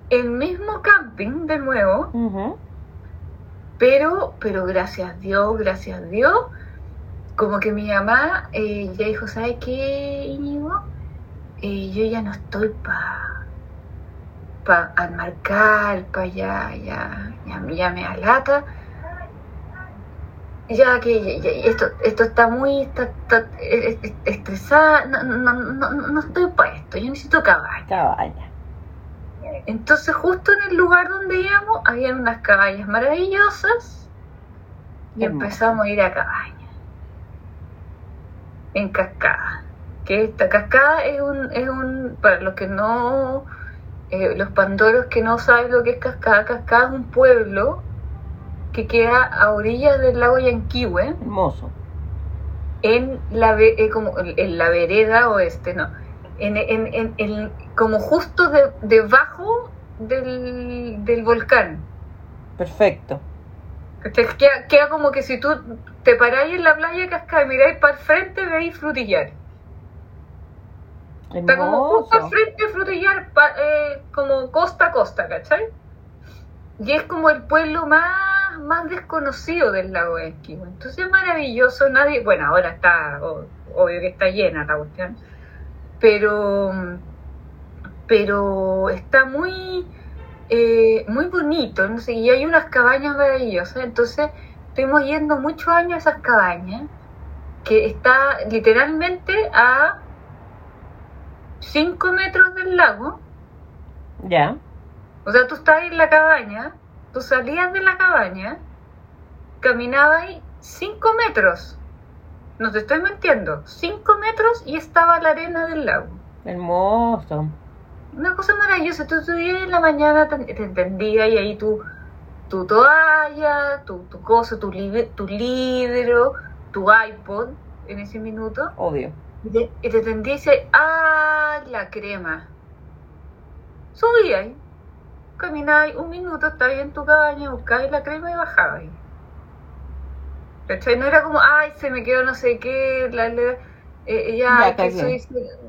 el mismo camping de nuevo, pero, pero gracias a Dios, gracias a Dios, como que mi mamá eh, ya dijo, ¿sabes qué, Íñigo? Eh, yo ya no estoy para pa armar carpa, ya, ya, ya, ya me alata. Ya que ya- esto, esto está muy está, está, eh, eh, estresada, no, no, no, no, no estoy para esto, yo necesito. Cabaña. Entonces justo en el lugar donde íbamos había unas caballas maravillosas y Hermoso. empezamos a ir a cabaña. En cascada. Que esta cascada es un, es un, para los que no, eh, los pandoros que no saben lo que es cascada, cascada es un pueblo que queda a orillas del lago Yanquihue Hermoso. en la, eh, como en la vereda oeste, no, en, en, en, en- como justo de- debajo del, del volcán. Perfecto. ¿Cachai? Queda, queda como que si tú te paráis en la playa cascada y miráis para el frente, veis frutillar. Está como justo al frente frutillar, pa- eh, como costa a costa, ¿cachai? Y es como el pueblo más, más desconocido del lago de Esquimo. Entonces es maravilloso, nadie, bueno, ahora está, obvio que está llena la cuestión, pero, pero está muy, eh, muy bonito, no sé, y hay unas cabañas maravillosas, entonces estuvimos yendo muchos años a esas cabañas, que está literalmente a 5 metros del lago, Ya. o sea, tú estabas en la cabaña, tú salías de la cabaña, caminabas 5 metros, no te estoy mintiendo, 5 metros y estaba la arena del lago. Hermoso. Una cosa maravillosa, tú estuvieras en la mañana, te, te entendía y ahí tu, tu toalla, tu, tu cosa, tu, tu libro, tu iPod en ese minuto, Obvio. Y te, y te tendías y dices, ¡ah, la crema! Subías, caminabas un minuto, estabas en tu cabaña, buscabas la crema y bajabas. ¿Cachai? No era como, ¡ay, se me quedó no sé qué! La, la- eh, eh, ya, Ya, que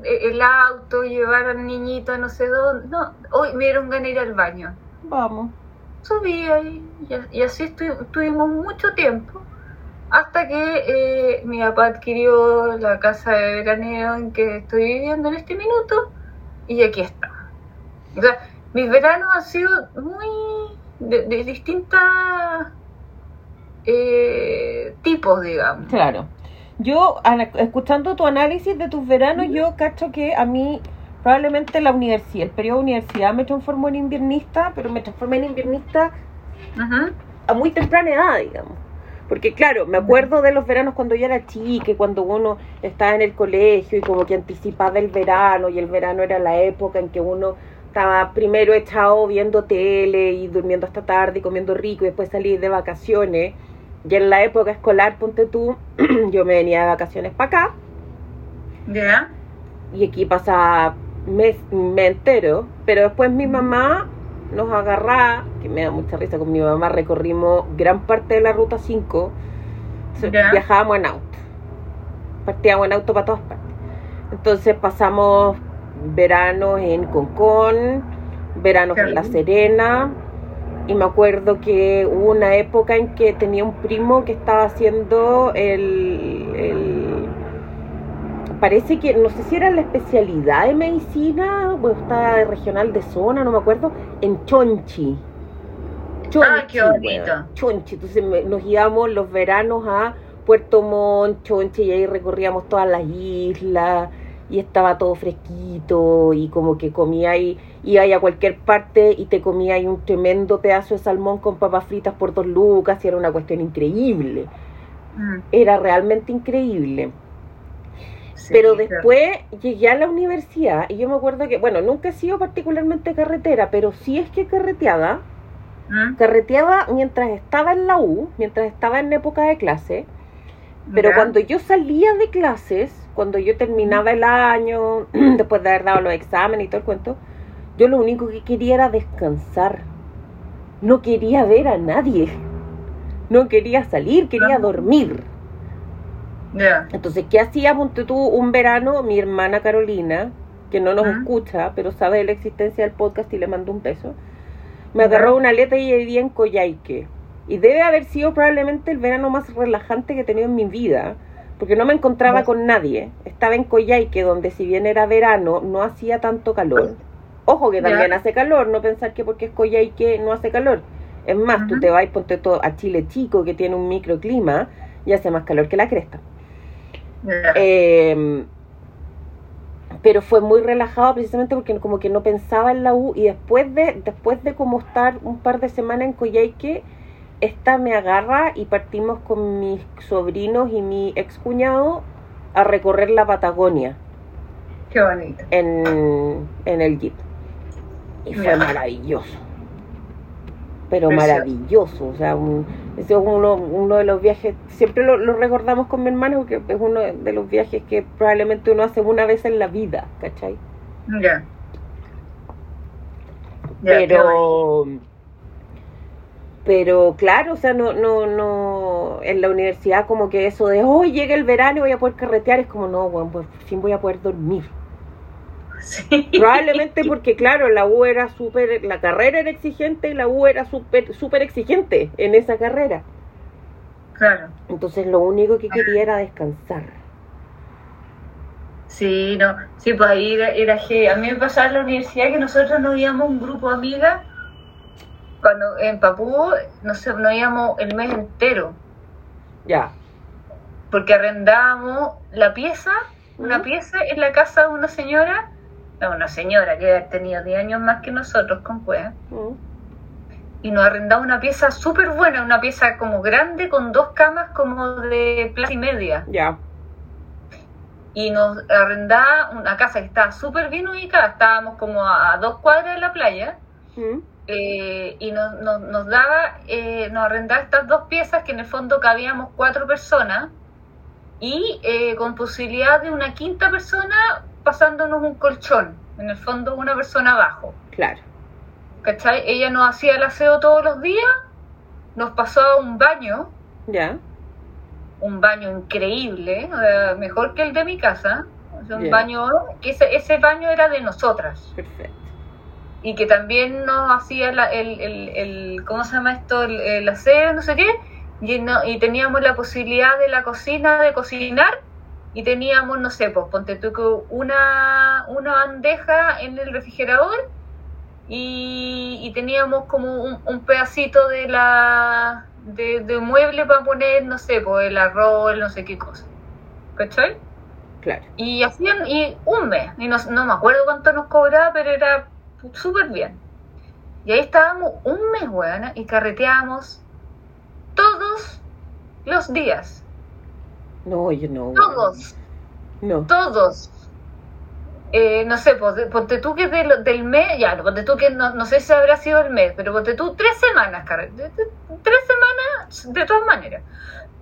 eh, el auto, llevar al niñito a no sé dónde. No, hoy me dieron ganas de ir al baño. Vamos. Subí ahí y, y así estu- estuvimos mucho tiempo hasta que eh, mi papá adquirió la casa de veraneo en que estoy viviendo en este minuto y aquí está. O sea, mis veranos han sido muy de, de distintas eh, tipos, digamos. Claro. Yo, escuchando tu análisis de tus veranos, yo cacho que a mí probablemente la universidad, el periodo de universidad me transformó en inviernista, pero me transformé en inviernista a muy temprana edad, digamos. Porque claro, me acuerdo de los veranos cuando yo era chica, cuando uno estaba en el colegio y como que anticipaba el verano, y el verano era la época en que uno estaba primero echado viendo tele y durmiendo hasta tarde y comiendo rico y después salir de vacaciones. Y en la época escolar, ponte tú, [clears throat] yo me venía de vacaciones para acá Ya. y aquí pasaba mes, mes entero, pero después mi mamá nos agarraba, que me da mucha risa, con mi mamá recorrimos gran parte de la ruta 5, Se- Ya. viajábamos en auto, partíamos en auto para todas partes. Entonces pasamos veranos en Concón, veranos Qué en La. Serena, y me acuerdo que hubo una época en que tenía un primo que estaba haciendo el, el- parece que, no sé si era la especialidad de medicina, o estaba de regional de zona, no me acuerdo, en Chonchi. Ah, qué bonito. Chonchi, entonces me- nos íbamos los veranos a Puerto Montt, Chonchi, y ahí recorríamos todas las islas, y estaba todo fresquito, y como que comía ahí, iba ahí a cualquier parte y te comía ahí un tremendo pedazo de salmón con papas fritas por dos lucas, y era una cuestión increíble, Mm, era realmente increíble. Sí, Pero claro. después llegué a la universidad y yo me acuerdo que, bueno, nunca he sido particularmente carretera, pero sí es que carreteaba, Mm, carreteaba mientras estaba en la U, mientras estaba en época de clase, pero ya. cuando yo salía de clases, cuando yo terminaba el año, [clears throat] después de haber dado los exámenes y todo el cuento, yo lo único que quería era descansar. No quería ver a nadie. No quería salir, quería Ah. dormir. Entonces, ¿qué hacía, ponte tú, un verano? Mi hermana Carolina, que no nos escucha, pero sabe de la existencia del podcast y le mandó un beso, me agarró una aleta y vivía en Coyhaique. Y debe haber sido probablemente el verano más relajante que he tenido en mi vida, porque no me encontraba con nadie. Estaba en Coyhaique, donde si bien era verano, no hacía tanto calor. Ojo que también hace calor, no pensar que porque es Coyhaique no hace calor. Es más, tú te vas y ponte todo a Chile chico, que tiene un microclima, y hace más calor que la cresta. Eh, pero fue muy relajado precisamente porque como que no pensaba en la U y después de después de como estar un par de semanas en Coyhaique esta me agarra y partimos con mis sobrinos y mi ex cuñado a recorrer la Patagonia. Qué bonito. en, en el jeep. Y fue maravilloso pero maravilloso o sea un- ese es uno, uno de los viajes siempre lo, lo recordamos con mi hermano porque es uno de los viajes que probablemente uno hace una vez en la vida ¿cachai? Ya. Pero Pero claro, o sea, no, no, no, en la universidad como que eso de, hoy llega el verano y voy a poder carretear, es como, no, bueno, pues por fin voy a poder dormir. Sí. Probablemente porque, claro, la U era súper, la carrera era exigente y la U era súper súper exigente en esa carrera. Claro. Entonces lo único que quería era descansar. Sí, no, sí, pues ahí era, era heavy. A mí me pasaba en la universidad que nosotros nos íbamos un grupo de amigas, cuando en Papú nos, nos íbamos el mes entero, Ya. porque arrendábamos la pieza, una pieza en la casa de una señora, una señora que haber tenido 10 años más que nosotros con cueva, Mm. y nos arrendaba una pieza súper buena, una pieza como grande con dos camas como de plaza y media. Ya. y nos arrendaba una casa que estaba súper bien ubicada, estábamos como a, a dos cuadras de la playa, Mm. eh, y nos, nos, nos daba, eh, nos arrendaba estas dos piezas que en el fondo cabíamos cuatro personas, y eh, con posibilidad de una quinta persona pasándonos un colchón, en el fondo una persona abajo. Claro. ¿Cachai? Ella nos hacía el aseo todos los días, nos pasaba un baño, Ya. un baño increíble, mejor que el de mi casa. Un baño, que ese, ese baño era de nosotras. Perfecto. Y que también nos hacía la- el, el, el- ¿cómo se llama esto? El, el aseo, no sé qué. Y, no- y teníamos la posibilidad de la cocina de cocinar. Y teníamos, no sé, pues ponte tú que una, una bandeja en el refrigerador. Y, y teníamos como un, un pedacito de la de, de mueble para poner, no sé, pues el arroz, no sé qué cosa. ¿Cachai? Claro. Y hacían y un mes, y no, no me acuerdo cuánto nos cobraba, pero era súper bien. Y ahí estábamos un mes, weón, y carreteábamos todos los días. No, yo no. Todos, No. todos. Eh, no sé, pues, ponte tú que es del, del mes, ya, ponte tú que no, no sé si habrá sido el mes, pero ponte tú tres semanas, de- de- tres semanas, de todas maneras.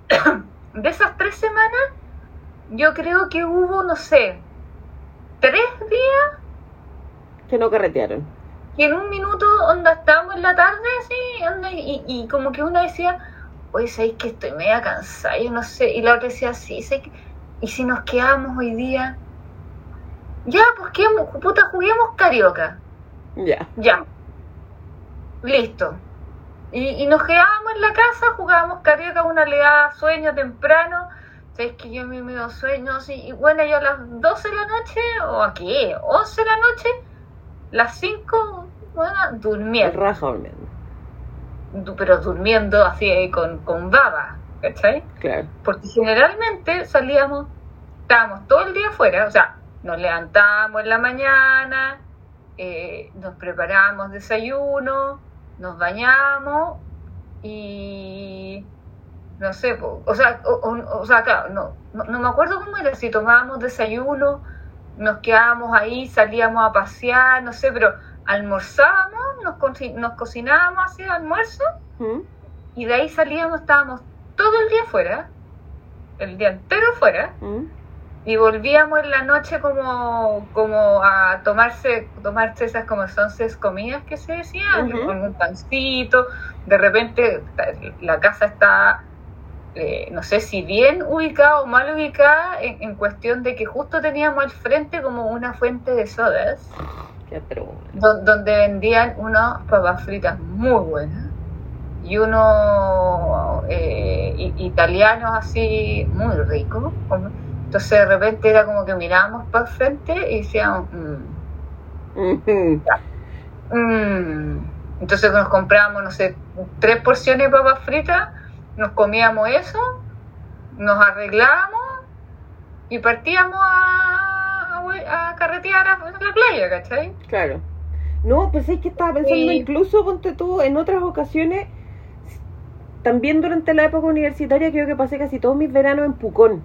[coughs] De esas tres semanas, yo creo que hubo, no sé, tres días Que no carretearon. que en un minuto, onda, estábamos en la tarde, así, onda, y, y como que una decía, oye, ¿sabes que estoy media cansada? Yo no sé, y la otra decía, sí, sé que... ¿Y si nos quedamos hoy día? Ya, pues quedamos, puta, juguemos carioca. Ya. Ya. Listo. Y, y nos quedábamos en la casa, jugábamos carioca, una le daba sueño temprano. ¿Sabes que yo me dio sueño? Sí, y bueno, yo a las 12 de la noche, o aquí, 11 de la noche, las 5, bueno, durmiendo. raja durmiendo. Pero durmiendo así eh, con, con baba, ¿cachai? Claro. Porque generalmente salíamos, estábamos todo el día afuera, o sea, nos levantábamos en la mañana, eh, nos preparábamos desayuno, nos bañábamos y no sé, po, o sea, o, o- o sea, claro, no, no, no me acuerdo cómo era, si tomábamos desayuno, nos quedábamos ahí, salíamos a pasear, no sé, pero almorzábamos, nos, co- nos cocinábamos así almuerzo ¿Mm? y de ahí salíamos, estábamos todo el día afuera, el día entero afuera, ¿Mm? y volvíamos en la noche como, como a tomarse, tomarse esas como son seis comidas que se decían, con un pancito, de repente la casa está, eh, no sé si bien ubicada o mal ubicada, en, en cuestión de que justo teníamos al frente como una fuente de sodas, Donde vendían unas papas fritas muy buenas y unos eh, italianos así muy ricos. Entonces de repente era como que mirábamos para el frente y decíamos, "Mm, Ujú. mm". entonces nos comprábamos, no sé, tres porciones de papas fritas, nos comíamos eso, nos arreglábamos y partíamos a, a, a carretear a, la playa, ¿cachai? Claro. No, pues es que estaba pensando Sí. incluso, ponte tú, en otras ocasiones, también durante la época universitaria creo que pasé casi todos mis veranos en Pucón.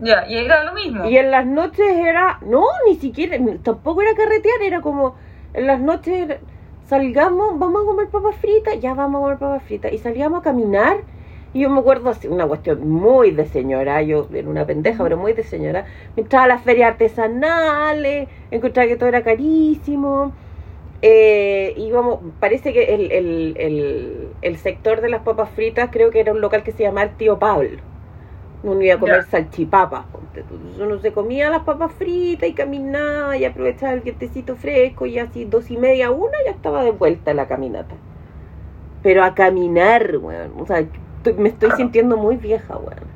Ya, y era lo mismo. Y en las noches era, no, ni siquiera, tampoco era carretear, era como, en las noches salgamos, vamos a comer papas fritas, ya vamos a comer papas fritas. Y salíamos a caminar, y yo me acuerdo una cuestión muy de señora, yo era una pendeja, pero muy de señora. Me entraba a las ferias artesanales, encontraba que todo era carísimo. eh, íbamos, parece que el, el, el, el sector de las papas fritas creo que era un local que se llamaba el Tío Pablo. Uno iba a comer Ya. salchipapas. Uno se comía las papas fritas y caminaba y aprovechaba el vientecito fresco y así dos y media, una ya estaba de vuelta en la caminata. Pero a caminar, weón. O sea, estoy- me estoy sintiendo muy vieja, weón.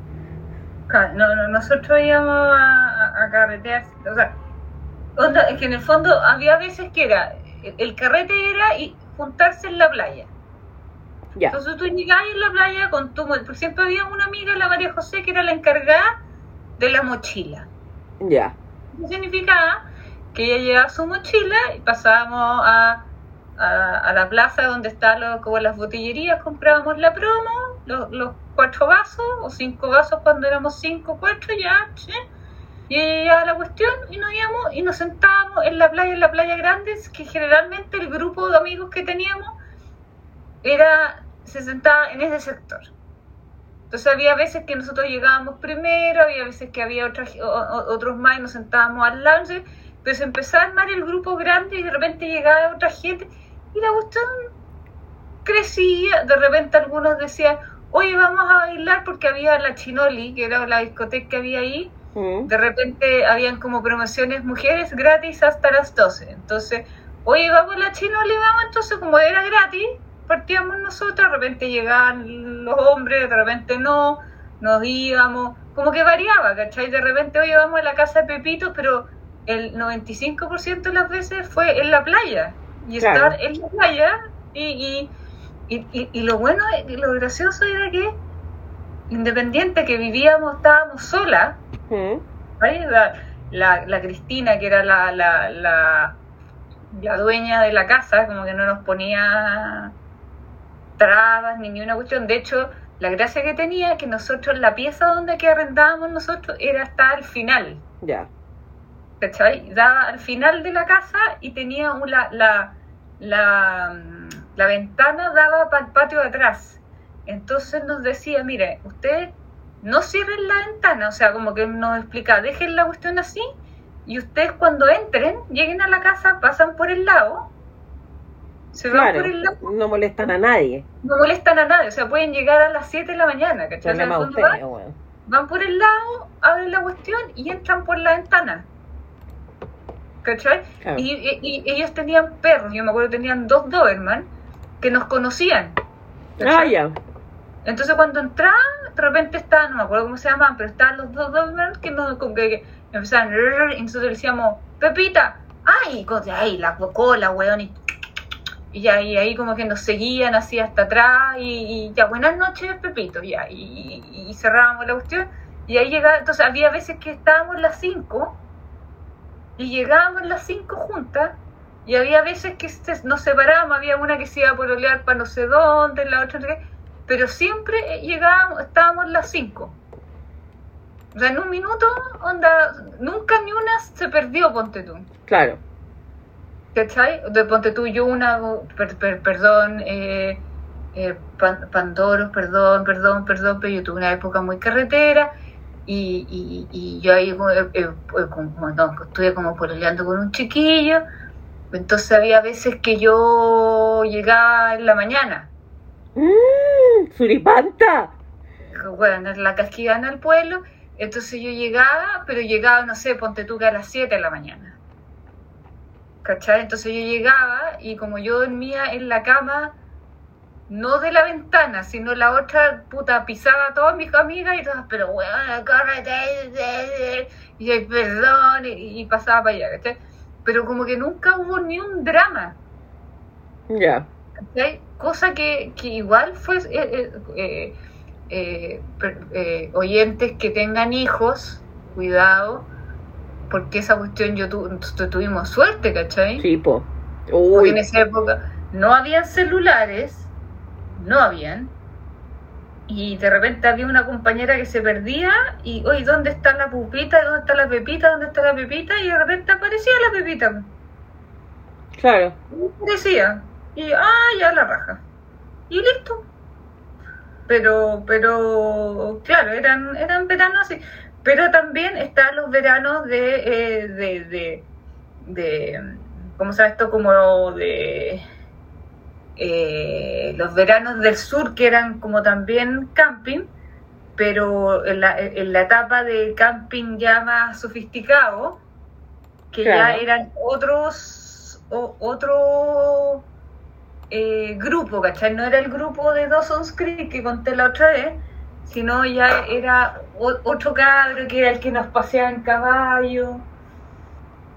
No, no, nosotros íbamos a, a- carretear, o sea, onda, es que en el fondo había veces que era, el, el carrete era y juntarse en la playa. Ya, Entonces tú llegabas en la playa con tu, por siempre había una amiga, la María José, que era la encargada de la mochila. ya. ¿Qué significaba? Que ella llevaba su mochila y pasábamos a, a, la plaza donde están como las botillerías, comprábamos la promo, los, cuatro vasos o cinco vasos cuando éramos cinco, cuatro ya, ¿sí? y ella llevaba la cuestión y nos íbamos y nos sentábamos en la playa, en la playa grande, que generalmente el grupo de amigos que teníamos era se sentaba en ese sector. Entonces había veces que nosotros llegábamos primero, había veces que había otras, otros más y nos sentábamos al lance, pero se empezaba a armar el grupo grande y de repente llegaba otra gente y la cuestión crecía, de repente algunos decían, oye, vamos a bailar porque había la Chinoli, que era la discoteca que había ahí, Mm. de repente habían como promociones mujeres gratis hasta las 12. Entonces, oye, vamos a la Chinoli, vamos, entonces como era gratis, partíamos nosotros, de repente llegaban los hombres, de repente no, nos íbamos, como que variaba, ¿cachai? De repente, oye, vamos a la casa de Pepito, pero el 95% de las veces fue en la playa. Y Claro. estar en la playa, y, y, y, y- lo bueno, y lo gracioso era que, independiente que vivíamos, estábamos solas, Mm. ¿Vale? La, la, la Cristina, que era la, la, la, la dueña de la casa, como que no nos ponía trabas ni, ni una cuestión. De hecho, la gracia que tenía que nosotros, la pieza donde que arrendábamos nosotros era hasta al final. Ya. ¿Cachai? Daba al final de la casa y tenía un- la, la, la, mm, ventana daba para el patio de atrás. Entonces nos decía, mire, ustedes no cierren la ventana, o sea, como que nos explica, dejen la cuestión así y ustedes cuando entren, lleguen a la casa, pasan por el lado, se van Claro, por el lado, no molestan a nadie. no molestan a nadie, o sea, pueden llegar a las 7 de la mañana, ¿cachai? O sea, van, van por el lado, abren la cuestión y entran por la ventana. ¿Cachai? Claro. Y, y- y ellos tenían perros, yo me acuerdo que tenían dos Doberman que nos conocían. Ah, ya. Entonces cuando entraban, de repente estaban, no me acuerdo cómo se llamaban, pero estaban los dos Doberman que nos como que, que empezaban y nosotros le decíamos, Pepita, ay, ay, la cola, weón, y, y ya, y ahí como que nos seguían así hasta atrás, y, y ya, buenas noches, Pepito, ya, y, cerrábamos la cuestión, y ahí llegaba, entonces había veces que estábamos las cinco, y llegábamos las cinco juntas, y había veces que se- nos separábamos, había una que se iba a pololear para no sé dónde, la otra pero siempre llegábamos, estábamos las cinco. O sea, en un minuto, onda, nunca ni una se perdió, ponte tú. Claro. ¿Cachai? De ponte tú, yo una, per- per- perdón, eh, eh, Pan- Pandoros, perdón, perdón, perdón, pero yo tuve una época muy carretera y, y, y yo ahí eh, eh, como- no, estuve como pololeando con un chiquillo, entonces había veces que yo llegaba en la mañana, Mmm, suripanta. bueno, en la casquillana al pueblo, entonces yo llegaba, pero llegaba, no sé, ponte tú que a las 7 de la mañana. ¿Cachai? Entonces yo llegaba y como yo dormía en la cama, no de la ventana, sino la otra, puta, pisaba a todas mis amigas y todas, pero bueno, córrete, y perdón, y, y pasaba para allá, ¿cachai? Pero como que nunca hubo ni un drama. Ya. ¿cachai? Cosa que, que igual fue eh, eh, eh, oyentes que tengan hijos, cuidado, porque esa cuestión yo tu, tu- tuvimos suerte, ¿cachai? Sí, po. Porque en esa época no habían celulares, no habían, y de repente había una compañera que se perdía y, oye, ¿dónde está la pupita? ¿Dónde está la pepita? ¿Dónde está la pepita? Y de repente aparecía la pepita. claro. decía y ah ya la raja y listo pero pero claro eran eran veranos así pero también están los veranos de eh, de, de, de, ¿cómo se llama esto? Como de eh, los veranos del sur, que eran como también camping, pero en la, en la etapa de camping ya más sofisticado, que ya eran otros, o- otro eh, grupo, ¿cachai? No era el grupo de Dawson's Creek que conté la otra vez, sino ya era o- otro cabro que era el que nos paseaba en caballo.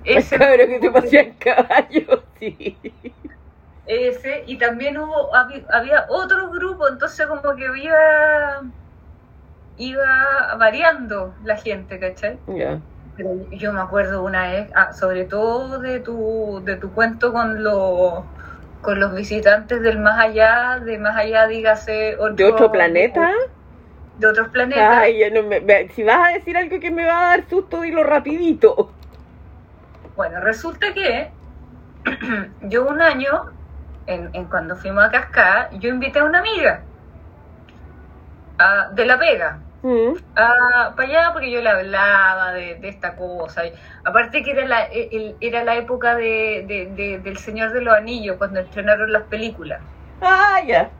El Ese cabrón que te pasea en caballo, [laughs] sí. Ese, y también hubo, había otro grupo, entonces como que iba, iba variando la gente, ¿cachai? Pero yo me acuerdo una vez, ah, sobre todo de tu, de tu cuento con los con los visitantes del más allá, de más allá, dígase, otro, ¿De otro planeta? De otros planetas. Ay, no me, me- si vas a decir algo que me va a dar susto, dilo rapidito. Bueno, resulta que [clears throat] yo un año, en, en cuando fuimos a Cascada, yo invité a una amiga a- de La Vega Mm, para allá porque yo le hablaba de, de esta cosa. Y aparte que era la, el- era la época de, de- de- del Señor de los Anillos, cuando estrenaron las películas. Ah, ya.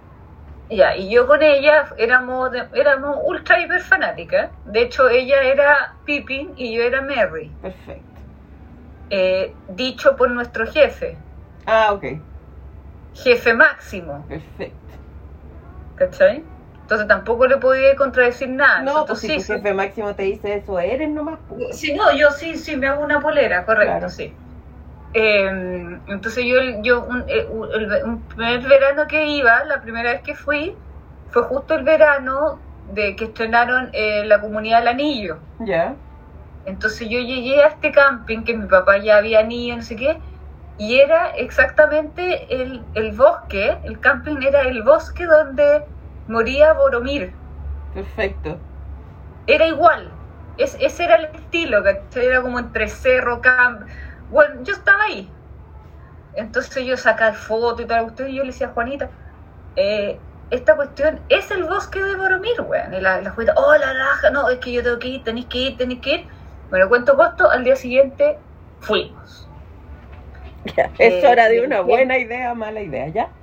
Ya, y yo con ella éramos, éramos ultra hiper fanáticas. De hecho, ella era Pippin y yo era Merry. Perfecto. Eh, dicho por nuestro jefe, Ah, ok. Jefe máximo, Perfecto. ¿cachai? Entonces tampoco le podía contradecir nada. No, pues si sí, tu jefe máximo te dice eso, eres nomás. pues. Sí, no, yo sí, sí, me hago una polera, correcto, Claro. sí. Eh, entonces yo, yo un, eh, el, un primer verano que iba, la primera vez que fui, fue justo el verano de que estrenaron eh, la comunidad del anillo. Ya. Entonces yo llegué a este camping que mi papá ya había ido, no sé qué, y era exactamente el, el bosque, el camping era el bosque donde moría Boromir. Perfecto. era igual. Es, ese era el estilo, ¿cachai? Era como entre cerro, camp. Bueno, yo estaba ahí. Entonces yo sacaba foto y tal, usted y yo le decía a Juanita, eh, esta cuestión es el bosque de Boromir, weón. Y la, la Juanita, oh, la raja, no, es que yo tengo que ir, tenéis que ir, tenéis que ir. Bueno, cuento costo, al día siguiente fuimos. Ya. [laughs] Es Eh, hora de una bien. buena idea, mala idea, ¿ya?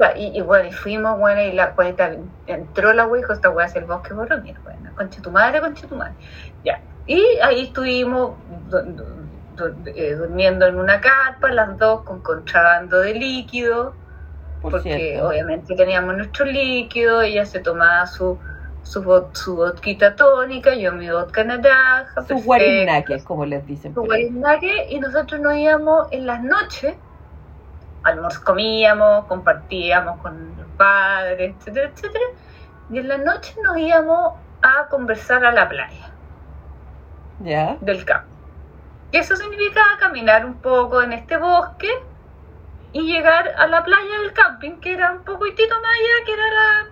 Va, Y, y bueno, y fuimos, bueno, y la Juanita entró la wea y dijo, esta wea es el bosque Boromir, bueno, concha tu madre, concha tu madre. Ya. Y ahí estuvimos eh, durmiendo en una carpa, las dos con contrabando de líquido, Por porque cierto. obviamente teníamos nuestro líquido, ella se tomaba su su, su vodquita tónica, yo mi vodka naranja, Sus perfecto, guarinaques, como les dicen. su guarinaque, y nosotros nos íbamos en las noches, almuerzo comíamos, compartíamos con los padres, etcétera, etcétera, y en la noche nos íbamos a conversar a la playa Ya. del campo. Y eso significaba caminar un poco en este bosque y llegar a la playa del camping, que era un poquitito más allá, que era la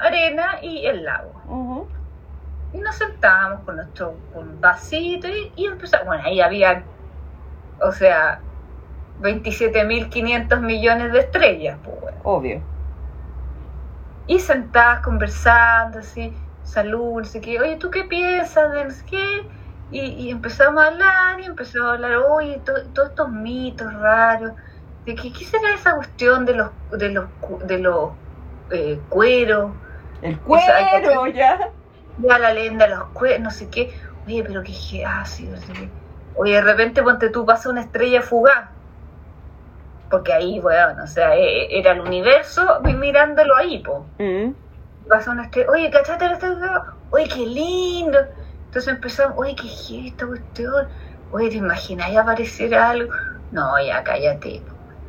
arena y el lago. Ujú. Y nos sentábamos con nuestro con vasito y, y empezamos. Bueno, ahí había, o sea, 27.500 millones de estrellas, pues, bueno. Obvio. Y sentadas conversando, así, salud, no sé qué. Oye, ¿tú qué piensas de no sé qué? Y, y empezamos a hablar y empezamos a hablar, oye, to- todos estos mitos raros. De que, ¿Qué será esa cuestión de los, de los, de los eh, cueros? El O sea, hay cuero, ya. ya la leyenda de los cuernos, no sé qué. Oye, pero qué qué- ah, sí. Oye, de repente ponte tú, pasa una estrella fugaz. Porque ahí, weón, o sea, e- era el universo mirándolo ahí, po. Mm. Pasa una estrella, oye, ¿cachate la estrella? Oye, qué lindo. Entonces empezamos, oye, qué es esta cuestión. Oye, ¿te imaginas aparecer algo? No, ya, cállate.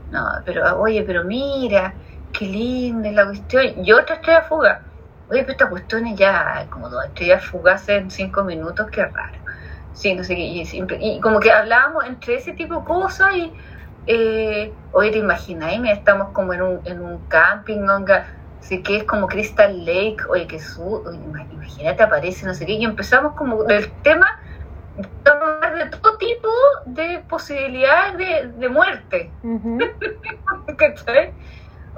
No, pero, oye, pero mira, qué linda la cuestión. Y otra estrella fugaz. Oye, pero esta cuestión es ya como dos estrellas fugaces en cinco minutos, qué raro. Sí, no sé qué. Y, siempre- y como que hablábamos entre ese tipo de cosas y, eh, oye, ¿te imaginas? Mira, estamos como en un, en un camping, onga, sé que es como Crystal Lake, oye, que su, oye, ima- imagínate, aparece, no sé qué, y empezamos como el tema, de todo tipo de posibilidades de, de muerte. [laughs] ¿Cachai?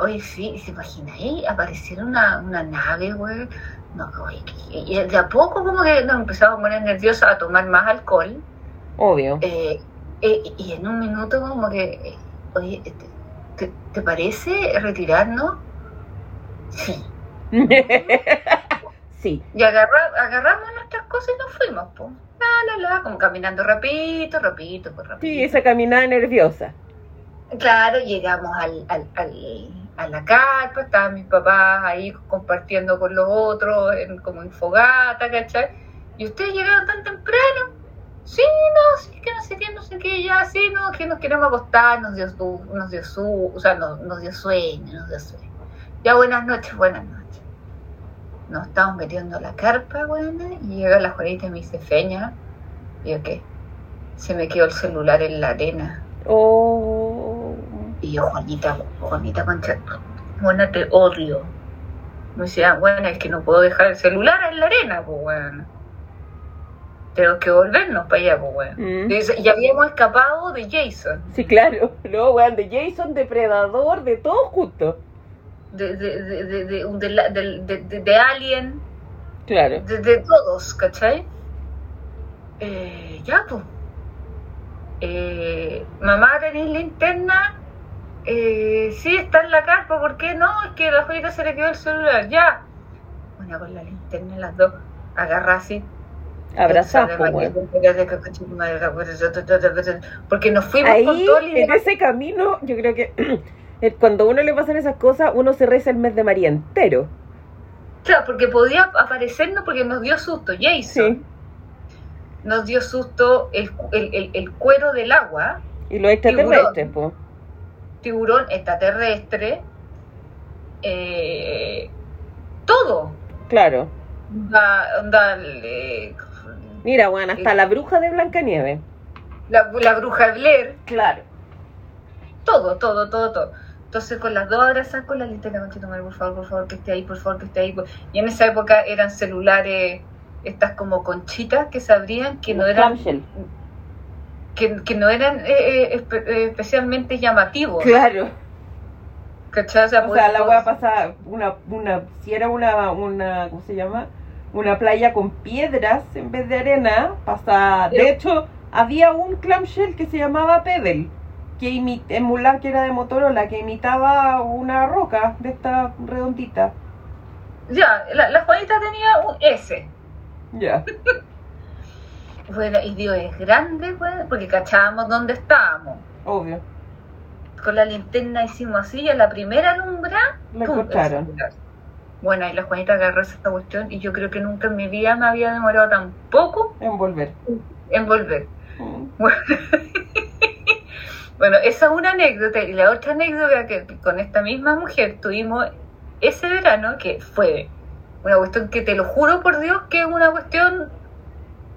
Oye, sí, ¿se imagina ahí? Apareciera una, una nave, güey. No, oye, y de a poco como que nos empezamos a poner nerviosos a tomar más alcohol. Obvio. eh, Eh, y en un minuto como que, eh, oye, te, te- ¿te parece retirarnos? Sí. [laughs] sí, Y agarra- agarramos nuestras cosas y nos fuimos, pues. La, la, la, como caminando rapidito, rapidito, pues rapidito. sí, esa caminada nerviosa. Claro, llegamos al, al, al- a la carpa, estaban mis papás ahí compartiendo con los otros, en- como en fogata, ¿cachai? Y ustedes llegaron tan temprano. Sí, no, sí, que no sé qué, no sé qué, ya, sí, no, que nos queremos acostar, nos dio nos dio su, o sea, nos, nos dio sueño, nos dio sueño. Ya, buenas noches, buenas noches. Nos estamos metiendo a la carpa, buena, y llega la Juanita y me dice, Feña, y yo, ¿qué? Se me quedó el celular en la arena. Oh, Y yo, Juanita, Juanita Concha, bueno, te odio. Me decía, bueno, es que no puedo dejar el celular en la arena, pues, bueno. Tengo que volvernos para allá, pues, bueno. Mm. Y habíamos escapado de Jason, sí, claro. [laughs] No, weón, de Jason, depredador, de todo junto. de, de, de, de, de, de de- Alien, Claro. de, de todos, ¿cachai? Eh, ya, pues. Eh, mamá, ¿tenéis linterna? Eh, sí, está en la carpa, ¿por qué no? Es que a la Juanita se le quedó el celular, ya. Bueno, con la linterna las dos, agarra así. Abrazás, pues. Porque nos fuimos con Ahí, todo el en ese camino, yo creo que [clears throat] cuando a uno le pasan esas cosas, uno se reza el mes de María entero. Claro, porque podía aparecernos porque nos dio susto. Jason Sí. nos dio susto el, el, el, el cuero del agua, Y los extraterrestres, pues. Tiburón extraterrestre, eh, todo. Claro. Eh, Mira, weón, hasta la bruja de Blancanieves. la, la bruja Blair, Claro. todo, todo, todo, todo. Entonces con las dos abrazadas con la linterna, conchito madre, por favor, por favor, que esté ahí, por favor, que esté ahí. Y en esa época eran celulares, estas como conchitas que se abrían, que no eran, clamshell. Que, que no eran eh, eh, espe- eh, especialmente llamativos. Claro. ¿Cachai? O sea, O sea, la podíamos- weá pasa una, una, si era una, una, ¿cómo se llama? Una playa con piedras en vez de arena, pasa, de hecho, había un clamshell que se llamaba Pebble, que imi- emulaba, que era de Motorola, que imitaba una roca de esta redondita. Ya, la, la Juanita tenía un S. Ya. [laughs] Bueno, y Dios es grande, pues, porque cachábamos dónde estábamos. Obvio. Con la linterna hicimos así y a la primera alumbra, el celular. Bueno, y la Juanita agarró esa cuestión y yo creo que nunca en mi vida me había demorado tan poco En volver. en volver. Mm. [laughs] Bueno, esa es una anécdota y la otra anécdota que con esta misma mujer tuvimos ese verano que fue una cuestión que te lo juro por Dios que es una cuestión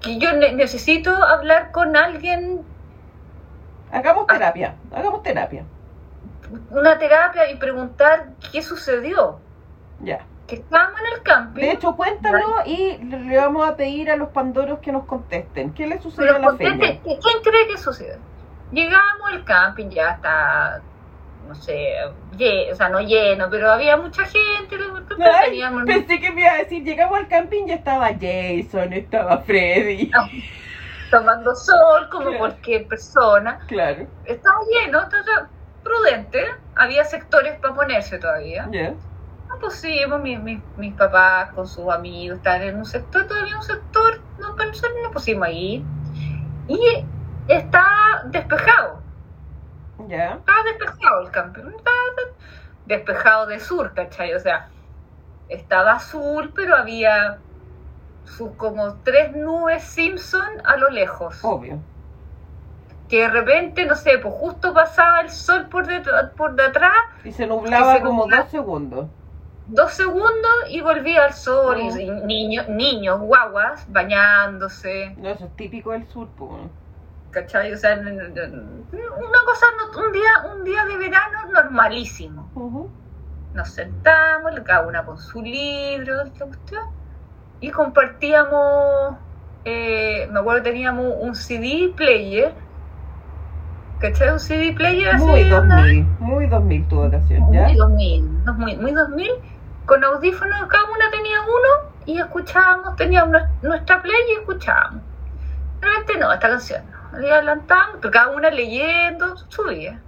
que yo ne- necesito hablar con alguien, Hagamos terapia, hagamos terapia. una terapia y preguntar qué sucedió. Ya. Que estábamos en el camping. De hecho, cuéntalo y le vamos a pedir a los pandoros que nos contesten. ¿Qué le sucedió pero a la feña? ¿quién cree que sucedió? Llegamos al camping, ya está, no sé, o sea, no lleno, pero había mucha gente. Ay, teníamos- pensé que me iba a decir, llegamos al camping y estaba Jason, estaba Freddy. [laughs] Tomando sol como Claro. cualquier persona. Claro, Estaba lleno, entonces prudente. Había sectores para ponerse todavía. ya. No, pues, mis, mis, mis papás con sus amigos estaban en un sector, todavía un sector, no, pero nosotros nos pusimos ahí. Y estaba despejado, Ya. estaba despejado el campeón, estaba de- despejado de sur, ¿cachai? O sea, estaba azul, pero había sus como tres nubes Simpson a lo lejos. Obvio. que de repente, no sé, pues justo pasaba el sol por, detr- por detrás, Y se nublaba se como nublaba. dos segundos. dos segundos y volvía al sol, Oh. y niños, niños, guaguas, bañándose, No, eso es típico del sur, pues. ¿Cachai? O sea, una cosa, un día, un día de verano normalísimo. Nos sentamos, cada una con su libro, esta cuestión, y compartíamos, eh, me acuerdo que teníamos un CD player, ¿cachai? Un CD player así. Muy onda- 2000, muy 2000 tu ocasión, ¿ya? Muy 2000, no, muy, muy 2000, con audífonos, cada una tenía uno y escuchábamos, teníamos nues- nuestra play y escuchábamos. Realmente no, esta canción y adelantaban, pero cada una leyendo su vida.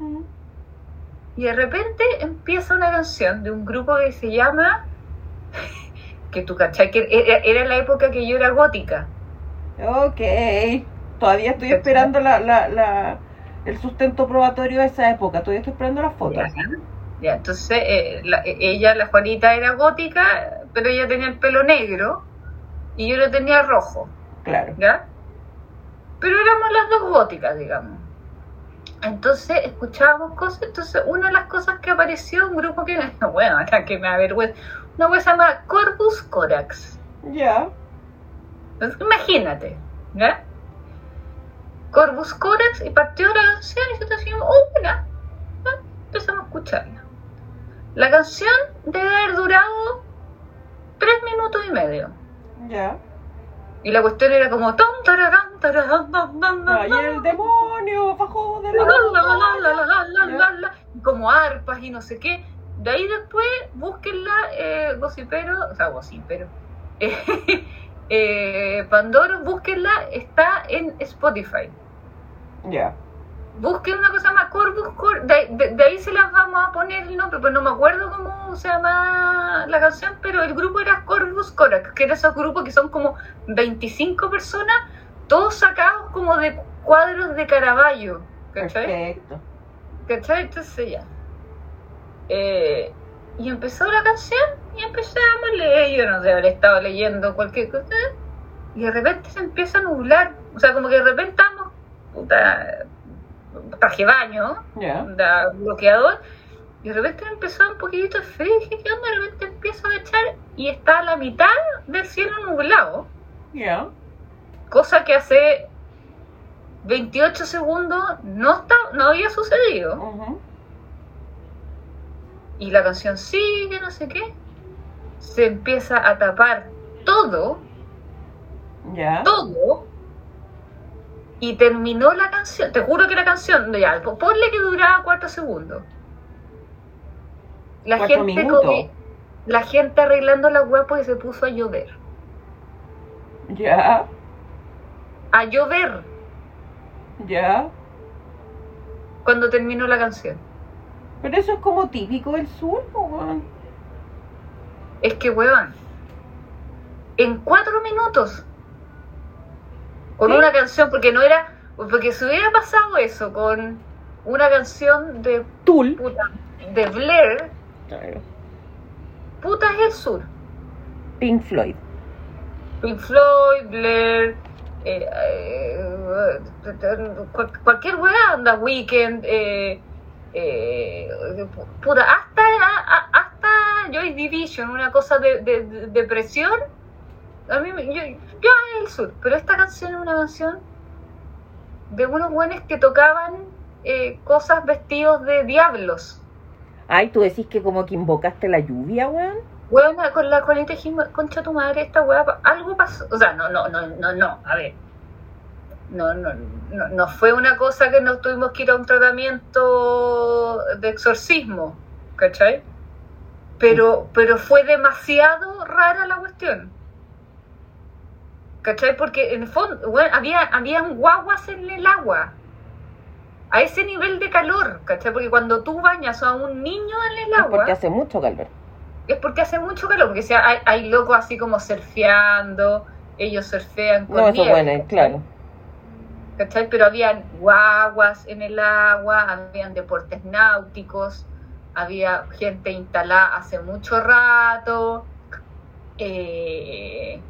Y de repente empieza una canción de un grupo que se llama, que tú cachai, que era, era la época que yo era gótica. Ok. Todavía estoy esperando la, la, la, el sustento probatorio de esa época. Todavía estoy esperando las fotos. Ya, ya, entonces eh, la- eh, ella, la Juanita, era gótica, pero ella tenía el pelo negro y yo lo tenía rojo, Claro. ¿ya? Pero éramos las dos góticas, digamos. Entonces escuchábamos cosas, entonces una de las cosas que apareció, un grupo que, [laughs] bueno, acá que me avergüenza, una cosa se llama Corpus Corax. Ya. Entonces, imagínate, ¿ya? Corvus Corax y partió la canción y nosotros decimos, oh, ¿ya? empezamos a escucharla. La canción debe haber durado tres minutos y medio. Ya. Y la cuestión era como, Ay, el demonio bajó de la como arpas y no sé qué. De ahí después, búsquenla, eh, Gossipero, o sea, Gossipero, [laughs] eh, eh, Pandoro, búsquenla, está en Spotify. Ya. Busquen una cosa más, Corvus Cor de, de- de ahí se las vamos a poner el nombre, pero no me acuerdo cómo se llama la canción, pero el grupo era Corvus Corax, que era esos grupos que son como 25 personas, todos sacados como de cuadros de Caravaggio, ¿cachai? Perfecto. ¿Cachai? Entonces ya. Eh, y empezó la canción y empezamos a leer. Yo no sé, haber estado leyendo cualquier cosa. Y de repente se empieza a nublar. O sea, como que de repente estamos, puta, traje baño, da bloqueador. Y de repente empezó un poquitito de frío. Y dije, ¿qué onda? De repente empiezo a echar y está a la mitad del cielo nublado. Cosa que hace 28 segundos no, está, no había sucedido. Y la canción sigue, no sé qué, se empieza a tapar todo, todo, y terminó la canción. Te juro que la canción, ya, po- ponle que duraba cuatro segundos. La Cuatro gente, comi- la gente arreglando la web porque se puso a llover. Ya. A llover Ya. cuando terminó la canción. Pero eso es como típico del sur, weón. Es que, weón, en cuatro minutos, con ¿Sí? una canción, porque no era, porque si hubiera pasado eso con una canción de Tul. puta, de Blair, Claro. puta es el sur. Pink Floyd. Pink Floyd, Blair, eh, eh, cual- cualquier weá, anda, Weekend, eh, eh, puta, hasta, hasta Joy Division, una cosa de, de, de depresión. A mí, me- yo, yo es el sur, pero esta canción es una canción de unos buenos que tocaban eh, cosas vestidos de diablos. Ay, tú decís que como que invocaste la lluvia, weón. Weona, con la colita concha tu madre, esta weá, algo pasó. O sea, no, no, no, no, no, a ver. No, no, no, no fue una cosa que nos tuvimos que ir a un tratamiento de exorcismo, ¿cachai? Pero, pero fue demasiado rara la cuestión. ¿Cachai? Porque en el fondo, bueno, había, habían guaguas en el agua. A ese nivel de calor, ¿cachai? Porque cuando tú bañas a un niño en el Es agua porque hace mucho calor. es porque hace mucho calor, porque sea, hay, hay locos así como surfeando, ellos surfean con No, eso nieve, bueno, ¿cachai? claro. ¿Cachai? Pero habían guaguas en el agua, habían deportes náuticos, había gente instalada hace mucho rato, eh,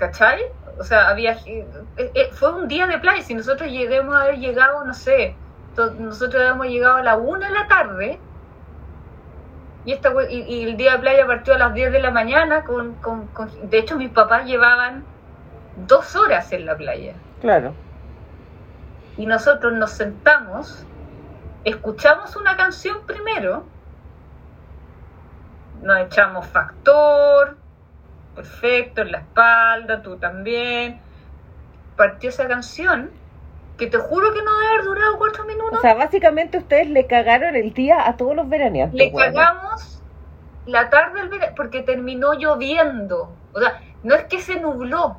¿cachai? O sea, había eh, eh, fue un día de playa, si nosotros lleguemos a haber llegado, no sé, nosotros habíamos llegado a la una de la tarde, y, esta, y el día de playa partió a las 10 de la mañana. Con, con- con- de hecho, mis papás llevaban dos horas en la playa. Claro. Y nosotros nos sentamos, escuchamos una canción primero, nos echamos factor, perfecto, en la espalda, tú también. Partió esa canción, que te juro que no debe haber durado cuatro minutos. O sea, básicamente ustedes le cagaron el día a todos los veraneantes. Le cagamos la tarde del verano porque terminó lloviendo. O sea, no es que se nubló.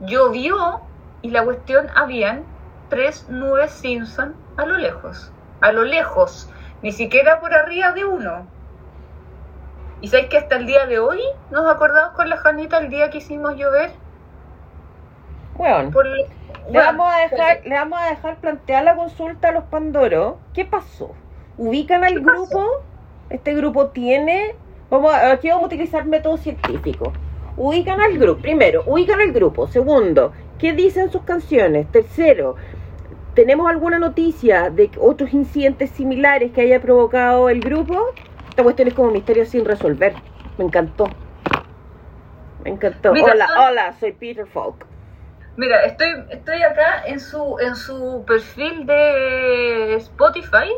Llovió y la cuestión habían tres nubes Simpson a lo lejos. A lo lejos. Ni siquiera por arriba de uno. ¿Y sabéis que hasta el día de hoy nos acordamos con la Janita el día que hicimos llover? Bueno, Por- le vamos a dejar, le vamos a dejar plantear la consulta a los Pandoro. ¿Qué pasó? ¿Ubican al grupo? Este grupo tiene. Vamos a, aquí vamos a utilizar método científico. Ubican al grupo. Primero, ubican al grupo. Segundo, ¿qué dicen sus canciones? Tercero, ¿tenemos alguna noticia de otros incidentes similares que haya provocado el grupo? Esta cuestión es como misterio sin resolver. Me encantó. Me encantó. Mira, hola, hola, soy Peter Falk. Mira, estoy, estoy acá en su, en su perfil de Spotify.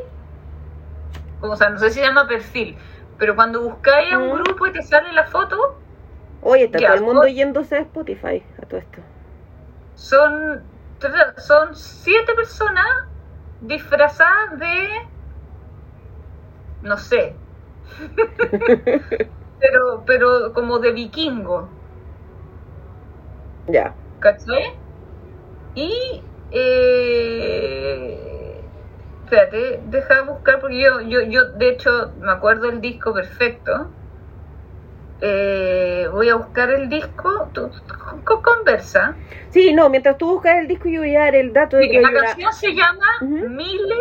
O sea, no sé si se llama perfil, pero cuando buscáis a un Mm. grupo y te sale la foto, Oye, está todo el mundo yéndose a Spotify a todo esto. son, son siete personas disfrazadas de... No sé. [laughs] pero, pero como de vikingo. Ya. ¿Cachai? Y. Eh, espérate, deja de buscar porque yo, yo, yo, de hecho, me acuerdo el disco perfecto. Eh, voy a buscar el disco. Tú, tú- con- conversa. Sí, no, mientras tú buscas el disco yo voy a dar el dato de que la canción se llama Ujú. Mille,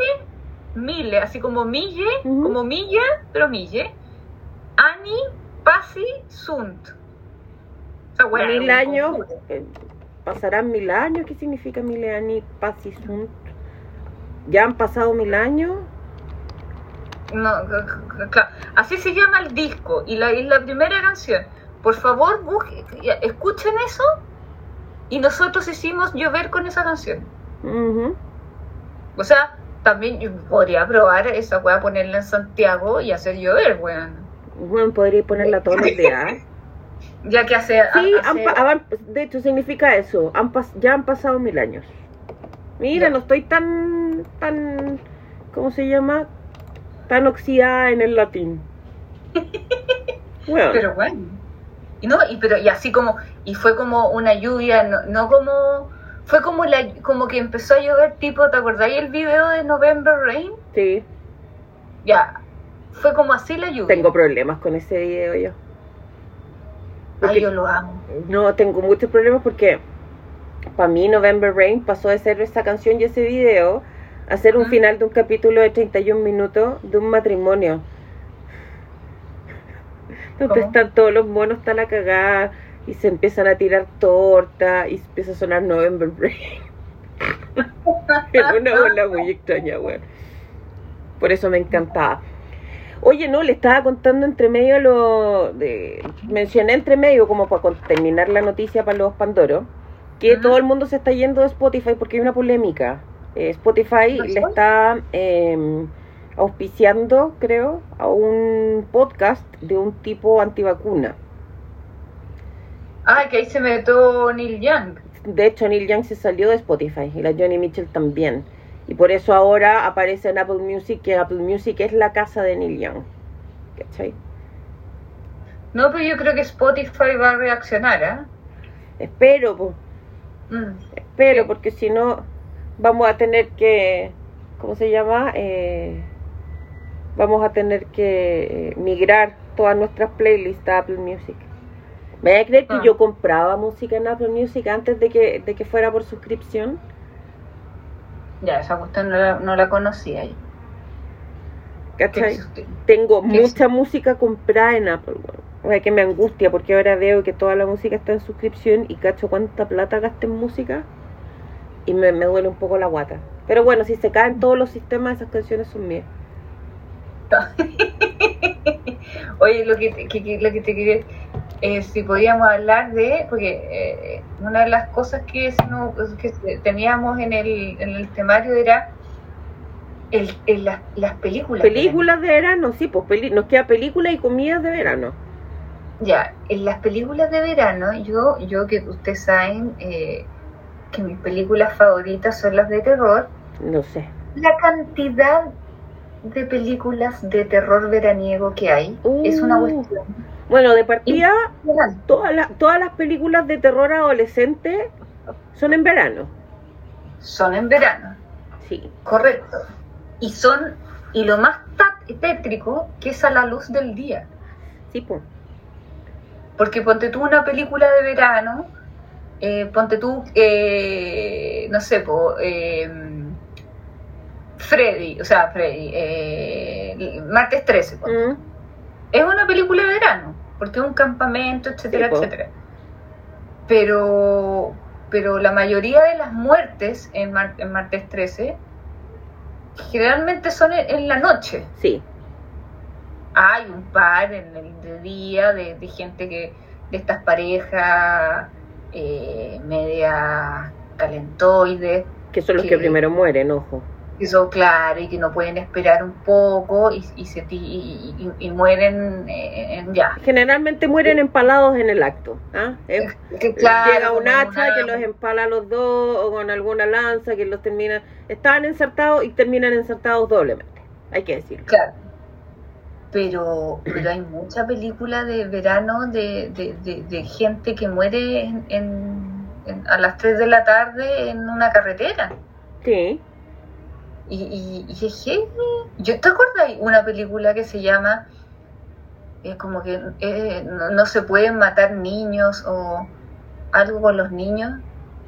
Mille, así como Mille, como Milla, pero Mille. Ani Pasi Sunt. Mil años, eh, pasarán mil años, ¿qué significa mil años? Pasisunt. Ya han pasado mil años. No, claro. Así se llama el disco y la, y la primera canción. Por favor, busque- ya, escuchen eso y nosotros hicimos llover con esa canción. Ujú. O sea, también yo podría probar esa weá, ponerla en Santiago y hacer llover, weón. Bueno, podría ponerla todos los días. [laughs] Ya que hace... Sí, hace- han de hecho significa eso. Han pas- ya han pasado mil años. Mira, Ya. no estoy tan, tan, ¿cómo se llama? Tan oxidada en el latín. [laughs] Bueno, Pero bueno. Y no, y pero y así como y fue como una lluvia, no, no como fue como la como que empezó a llover tipo, ¿te acordáis el video de November Rain? sí, Ya. Fue como así la lluvia. tengo problemas con ese video yo. Ay, yo lo amo. No, tengo muchos problemas porque para mí November Rain pasó de ser esa canción y ese video a ser un Ujú. final de un capítulo de 31 minutos de un matrimonio. [laughs] Donde están todos los monos, está la cagada y se empiezan a tirar torta y empieza a sonar November Rain. [laughs] Era una ola muy extraña, weón. Por eso me encantaba. Oye, no, le estaba contando entre medio lo de. Mencioné entre medio, como para terminar la noticia para los Pandoro, que todo el mundo se está yendo de Spotify porque hay una polémica. Eh, Spotify le está eh, auspiciando, creo, a un podcast de un tipo antivacuna. Ah, que ahí se metió Neil Young. De hecho, Neil Young se salió de Spotify y la Johnny Mitchell también. Y por eso ahora aparece en Apple Music, que Apple Music es la casa de Neil Young. ¿Cachai? No, pero yo creo que Spotify va a reaccionar, ¿ah? Espero, Mm. espero, Sí. porque si no vamos a tener que, ¿cómo se llama? Eh, vamos a tener que eh, migrar todas nuestras playlists a Apple Music. ¿Me voy a creer que Ah. yo compraba música en Apple Music antes de que, de que fuera por suscripción? Ya, esa cuestión no la, no la conocía yo. ¿Cachai? Tengo mucha música comprada en Apple. O sea, que me angustia porque ahora veo que toda la música está en suscripción y cacho cuánta plata gasté en música y me, me duele un poco la guata. Pero bueno, si se caen todos los sistemas, esas canciones son mías. [laughs] Oye, lo que, te- que- que- lo que te quería eh, si podíamos hablar de, porque eh, una de las cosas que, que teníamos en el, en el temario era el, el- las, las películas. Películas de verano, sí, pues peli nos queda película y comidas de verano. Ya, en las películas de verano, yo, yo que ustedes saben eh, que mis películas favoritas son las de terror, No sé. la cantidad de películas de terror veraniego que hay es una Uh. cuestión Bueno, de partida, todas las, todas las películas de terror adolescente Son en verano. Son en verano. Sí. Correcto. Y son, y lo más tétrico, que es a la luz del día. Sí, pues. Porque ponte tú una película de verano, eh, ponte tú, eh, no sé, po, eh, Freddy, o sea, Freddy, eh, martes 13. po. Mm, Es una película de verano, porque es un campamento, etcétera, Sí, etcétera. Pero, pero la mayoría de las muertes en, mar- en martes 13 generalmente son en, en la noche. Sí. Hay un par en el de día de, de gente que, de estas parejas eh, media calentoides, Que son los Que- que primero mueren, ojo. Que son claro y que no pueden esperar un poco y, y, se, y, y- mueren eh, ya. Generalmente mueren empalados en el acto. ¿ah? Es- Que, claro, Llega un hacha una- que los empala a los dos o con alguna lanza que los termina. Estaban ensartados y terminan ensartados doblemente. Hay que decirlo. Claro. Pero, pero hay mucha película de verano de, de, de, de gente que muere en, en- en- a las 3 de la tarde en una carretera. Sí. Y, y, y es heavy. ¿Yo te acuerdas? una película que se llama eh, como que eh, no, no se pueden matar niños o algo con los niños?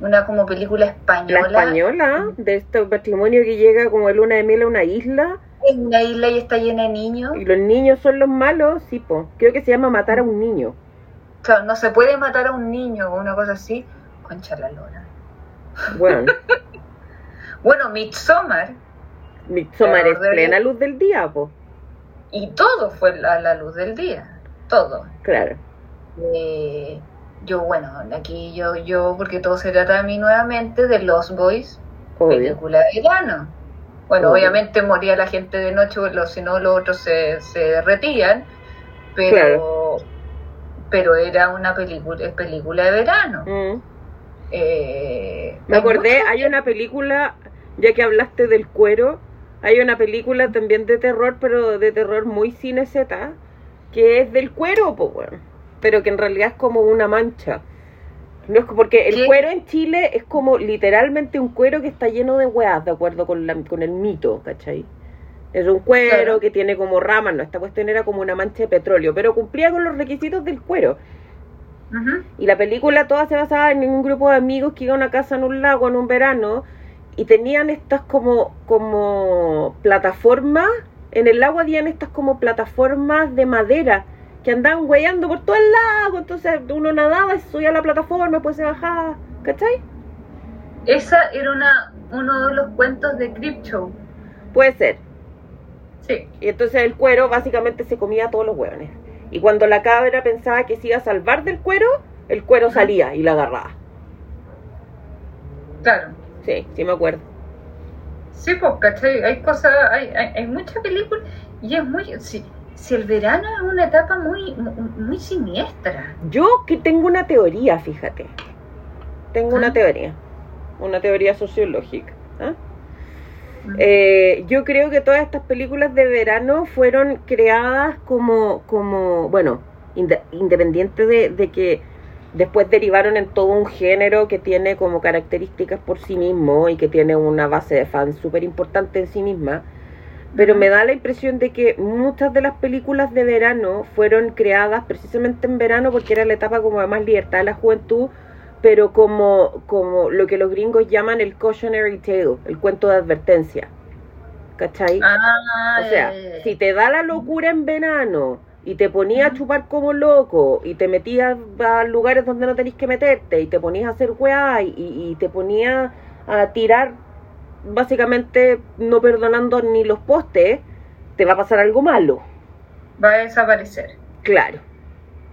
Una como película La española. española, de este patrimonio que llega como de luna de miel a una isla En una isla y está llena de niños. y los niños son los malos, sí, po. Creo que se llama matar a un niño. Claro, no se puede matar a un niño o una cosa así. Concha la lora. Bueno, [laughs] Bueno, Midsommar Midsommar es plena luz del día, po. y todo fue a la luz del día. Todo. Claro. Eh, yo, bueno, aquí yo, yo, porque todo se trata de mí nuevamente, de Los Boys, Obvio. película de verano. Bueno, Obvio. obviamente moría la gente de noche, si no los otros se, se derretían, pero, pero era una película, película de verano. Mm. Eh, Me acordé, hay una película, ya que hablaste del cuero, hay una película también de terror, pero de terror muy cine Z, que es del cuero, pero que en realidad es como una mancha. No es porque el ¿Qué? cuero en Chile es como literalmente un cuero que está lleno de weas, de acuerdo con, la, con el mito, ¿cachai? Es un cuero Claro. que tiene como ramas, no, esta cuestión era como una mancha de petróleo, pero cumplía con los requisitos del cuero. Y la película toda se basaba en un grupo de amigos que iban a casa en un lago en un verano y tenían estas como, como plataformas, en el lago habían estas como plataformas de madera que andaban hueando por todo el lago, entonces uno nadaba, se subía a la plataforma, después se bajaba, ¿cachai? Esa era una, uno de los cuentos de Creepshow. Puede ser. Sí. Y entonces el cuero básicamente se comía a todos los hueones. Y cuando la cabra pensaba que se iba a salvar del cuero, el cuero salía y la agarraba. Claro. Sí, sí me acuerdo. Sí, pues, ¿cachai? Hay cosas, hay, hay, hay muchas películas y es muy... Si, si el verano es una etapa muy, muy, siniestra. Yo que tengo una teoría, fíjate. Tengo una Ah. teoría. Una teoría sociológica. ¿ah? Eh, yo creo que todas estas películas de verano fueron creadas como, como bueno, inde- independiente de, de que después derivaron en todo un género que tiene como características por sí mismo y que tiene una base de fans súper importante en sí misma. Pero me da la impresión de que muchas de las películas de verano fueron creadas precisamente en verano porque era la etapa como de más libertad de la juventud, pero como, como lo que los gringos llaman el cautionary tale, el cuento de advertencia. ¿Cachai? Ah, O sea, eh, si te da la locura en verano y te ponías a chupar como loco y te metías a lugares donde no tenés que meterte y te ponías a hacer weá y, y te ponías a tirar básicamente no perdonando ni los postes, te va a pasar algo malo. va a desaparecer. Claro.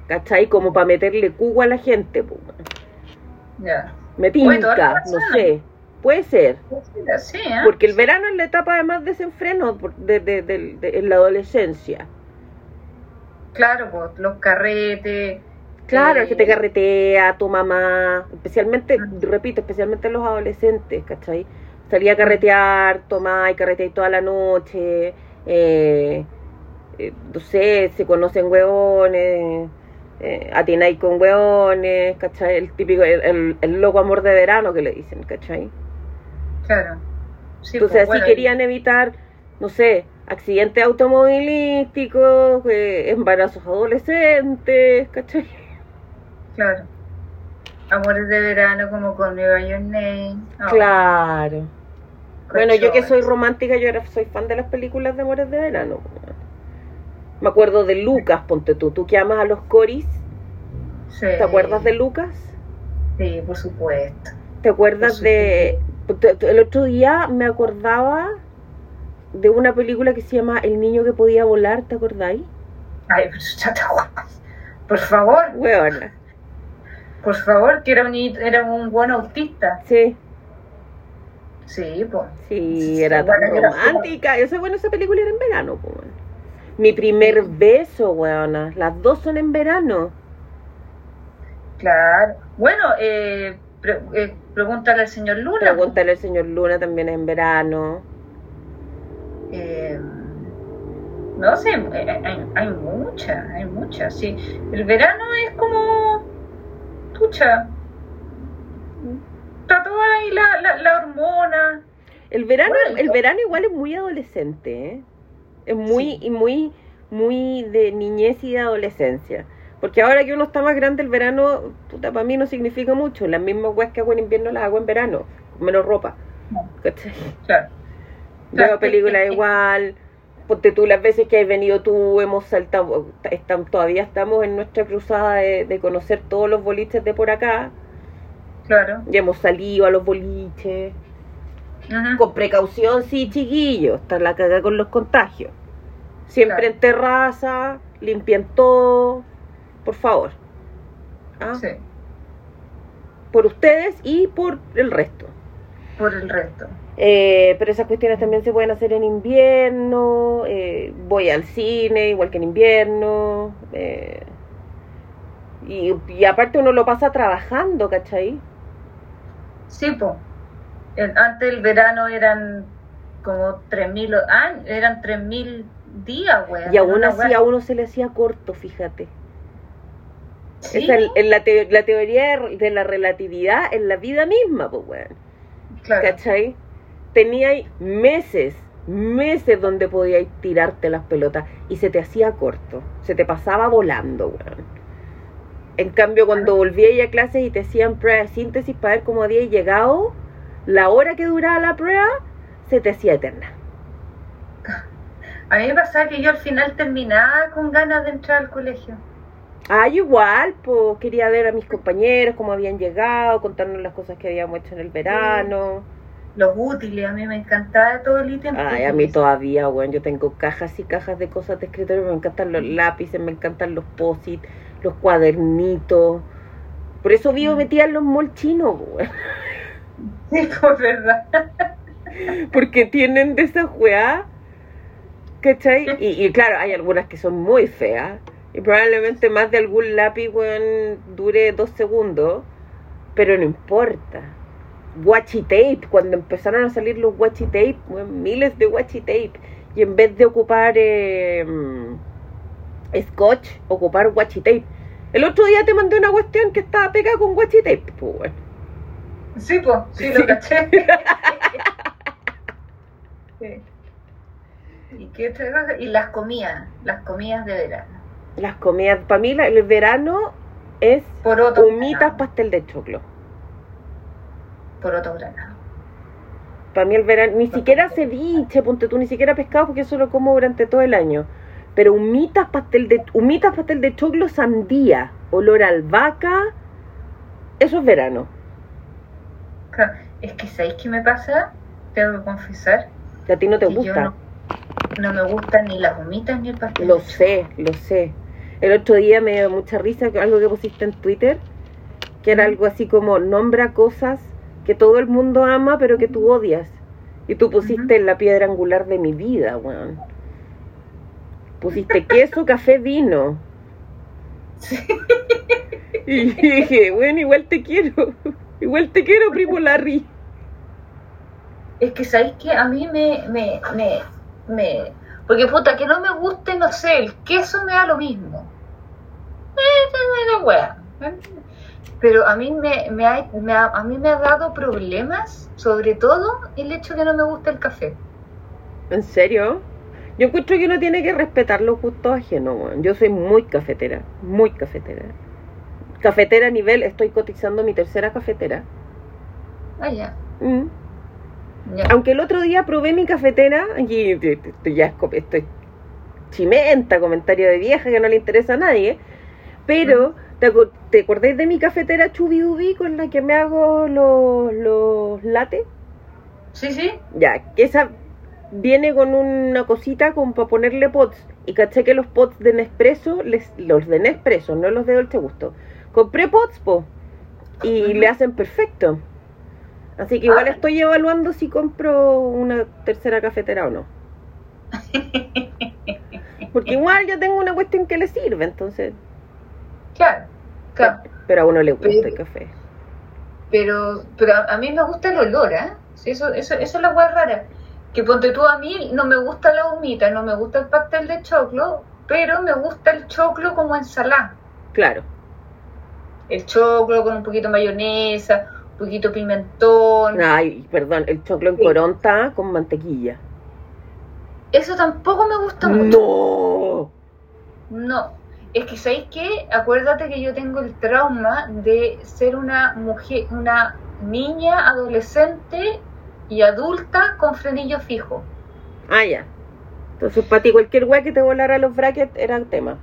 ¿Cachai? Como para meterle cubo a la gente. Ya. Me la tinca, no sé. Puede ser. Sí, ¿eh? Porque el verano es la etapa de más desenfreno de- de- de- en la adolescencia. Claro, pues los carretes. Claro, eh, el que te carretea, tu mamá, especialmente, repito, especialmente los adolescentes, ¿cachai? Salía a carretear, tomar y carretear toda la noche, eh, eh, no sé, se conocen hueones, eh, atináis con hueones, ¿cachai? El típico, el, el, el loco amor de verano que le dicen, ¿cachai? Claro. Sí, Entonces pues, así bueno, querían evitar, no sé, accidentes automovilísticos, eh, embarazos adolescentes, ¿cachai? Claro. Amores de verano como con Nueva Your Name. Oh, Claro. Bueno, yo que soy romántica, yo era, soy fan de las películas de amores de verano. Me acuerdo de Lucas, ponte tú. Tú que amas a los coris, Sí. ¿te acuerdas de Lucas? Sí, por supuesto. ¿Te acuerdas de... El otro día me acordaba de una película que se llama El niño que podía volar, ¿te acordáis? Ay, pero aguantas. Por favor, Huevona. por favor, que era un, era un buen autista. Sí, Sí, pues. sí, era tan romántica. Esa, bueno, esa película era en verano, weón. Mi primer beso, weona. Las dos son en verano. Claro. Bueno, eh, pre- eh, pregúntale al señor Luna. Pregúntale al señor Luna también es en verano. Eh, no sé, eh, hay, hay muchas, hay muchas, sí. El verano es como. Tucha. Está toda ahí la, la, la hormona. El verano, Bueno, el verano igual es muy adolescente, ¿eh? Es muy, Sí. y muy, muy de niñez y de adolescencia. Porque ahora que uno está más grande, el verano, puta, para mí no significa mucho. Las mismas weas que hago en invierno las hago en verano, con menos ropa. No. ¿Cachai? Claro. Veo películas igual. Ponte tú las veces que has venido tú, hemos saltado, están, todavía estamos en nuestra cruzada de, de conocer todos los boliches de por acá. Claro. Y hemos salido a los boliches. Con precaución, sí, chiquillos. Está la caga con los contagios. Siempre Claro. en terraza, limpian todo. Por favor. ¿Ah? Sí, Por ustedes y por el resto. por el resto. Eh, pero esas cuestiones también se pueden hacer en invierno. eh, voy al cine igual que en invierno. eh, y, y aparte uno lo pasa trabajando, ¿cachai? Sí, pues. Antes el verano eran como 3.000 o- años, eran 3.000 días, güey. Y aún así a uno se le hacía corto, fíjate. Sí, Esa es la, te- la teoría de de la relatividad en la vida misma, pues, weón. claro. ¿Cachai? Teníais meses, meses donde podíais tirarte las pelotas y se te hacía corto, se te pasaba volando, weón. En cambio, cuando volvíais a clases y te hacían prueba de síntesis para ver cómo habíais llegado, la hora que duraba la prueba se te hacía eterna. [laughs] A mí me pasaba que yo al final terminaba con ganas de entrar al colegio. Ah, yo igual, pues quería ver a mis compañeros cómo habían llegado, contarnos las cosas que habíamos hecho en el verano. Los útiles, a mí me encantaba todo el ítem. Ay, a mí útiles. todavía, bueno, yo tengo cajas y cajas de cosas de escritorio, me encantan los lápices, me encantan los posit, los cuadernitos. Por eso vivo Mm. metida en los mall chinos, weón. [laughs] Sí, pues verdad. [laughs] porque tienen de esas weá, ¿cachai? Y, y claro, hay algunas que son muy feas, y probablemente más de algún lápiz, weón, dure dos segundos, pero no importa. Washi tape, cuando empezaron a salir los washi tape, miles de washi tape, y en vez de ocupar eh, scotch, ocupar washi tape. El otro día te mandé una cuestión que estaba pegada con washi tape, pues. Sí, pues, sí, Sí. lo caché. [laughs] Sí. ¿Y qué otra cosa? Y las comidas, las comidas de verano. Las comidas, para mí el verano es Por humitas pastel de choclo. Por otro granado. Para mí el verano, ni siquiera ceviche, ponte tú, ni siquiera pescado, porque eso lo como durante todo el año. Pero humitas pastel de, humitas pastel de choclo, sandía, olor a albahaca, eso es verano. Es que ¿sabéis qué me pasa? Tengo que confesar Que a ti no te gusta. no, no me gustan ni las humitas ni el pastel. Lo de sé, lo sé. El otro día me dio mucha risa algo que pusiste en Twitter, que era algo así como nombra cosas que todo el mundo ama pero que tú odias. Y tú pusiste la piedra angular de mi vida, weón. Pusiste queso, café, vino. Y dije, bueno, igual te quiero. Igual te quiero, primo Larry. Es que sabéis que a mí me, me, me, me. Porque puta, que no me guste, no sé, el queso me da lo mismo. Eh, la wea. Pero a mí me, me, ha, me ha- a mí me ha dado problemas, sobre todo el hecho que no me gusta el café. ¿En serio? Yo encuentro que uno tiene que respetar los gustos ajenos. Yo soy muy cafetera, muy cafetera. Cafetera a nivel, estoy cotizando mi tercera cafetera. Ah, ya. Mm. ya. Aunque el otro día probé mi cafetera, y ya es, co- esto es chimenta, comentario de vieja que no le interesa a nadie, pero ¿te, acu- te acordáis de mi cafetera chubidubi con la que me hago los, los lates? Sí, sí. Ya, que esa viene con una cosita como para ponerle pots. Y caché que los pots de Nespresso, les, los de Nespresso, no los de Dolce Gusto. Compré pots, po. Y le hacen perfecto. Así que igual Ah. estoy evaluando si compro una tercera cafetera o no. [laughs] Porque igual ya tengo una cuestión que le sirve, entonces. Claro, claro. Pero a uno le gusta Pero- el café. Pero, pero a mí me gusta el olor, ¿eh? Sí, eso, eso, eso es la hueá rara. Que ponte tú a mí, no me gusta la humita, no me gusta el pastel de choclo, pero me gusta el choclo como ensalada. Claro. El choclo con un poquito de mayonesa, un poquito de pimentón. Ay, perdón, el choclo en Sí. coronta con mantequilla. Eso tampoco me gusta mucho. ¡No! No. Es que, ¿sabéis qué? Acuérdate que yo tengo el trauma de ser una mujer, una niña, adolescente y adulta con frenillo fijo. Ah, ya. Entonces, para ti, cualquier weá que te volara los brackets era el tema.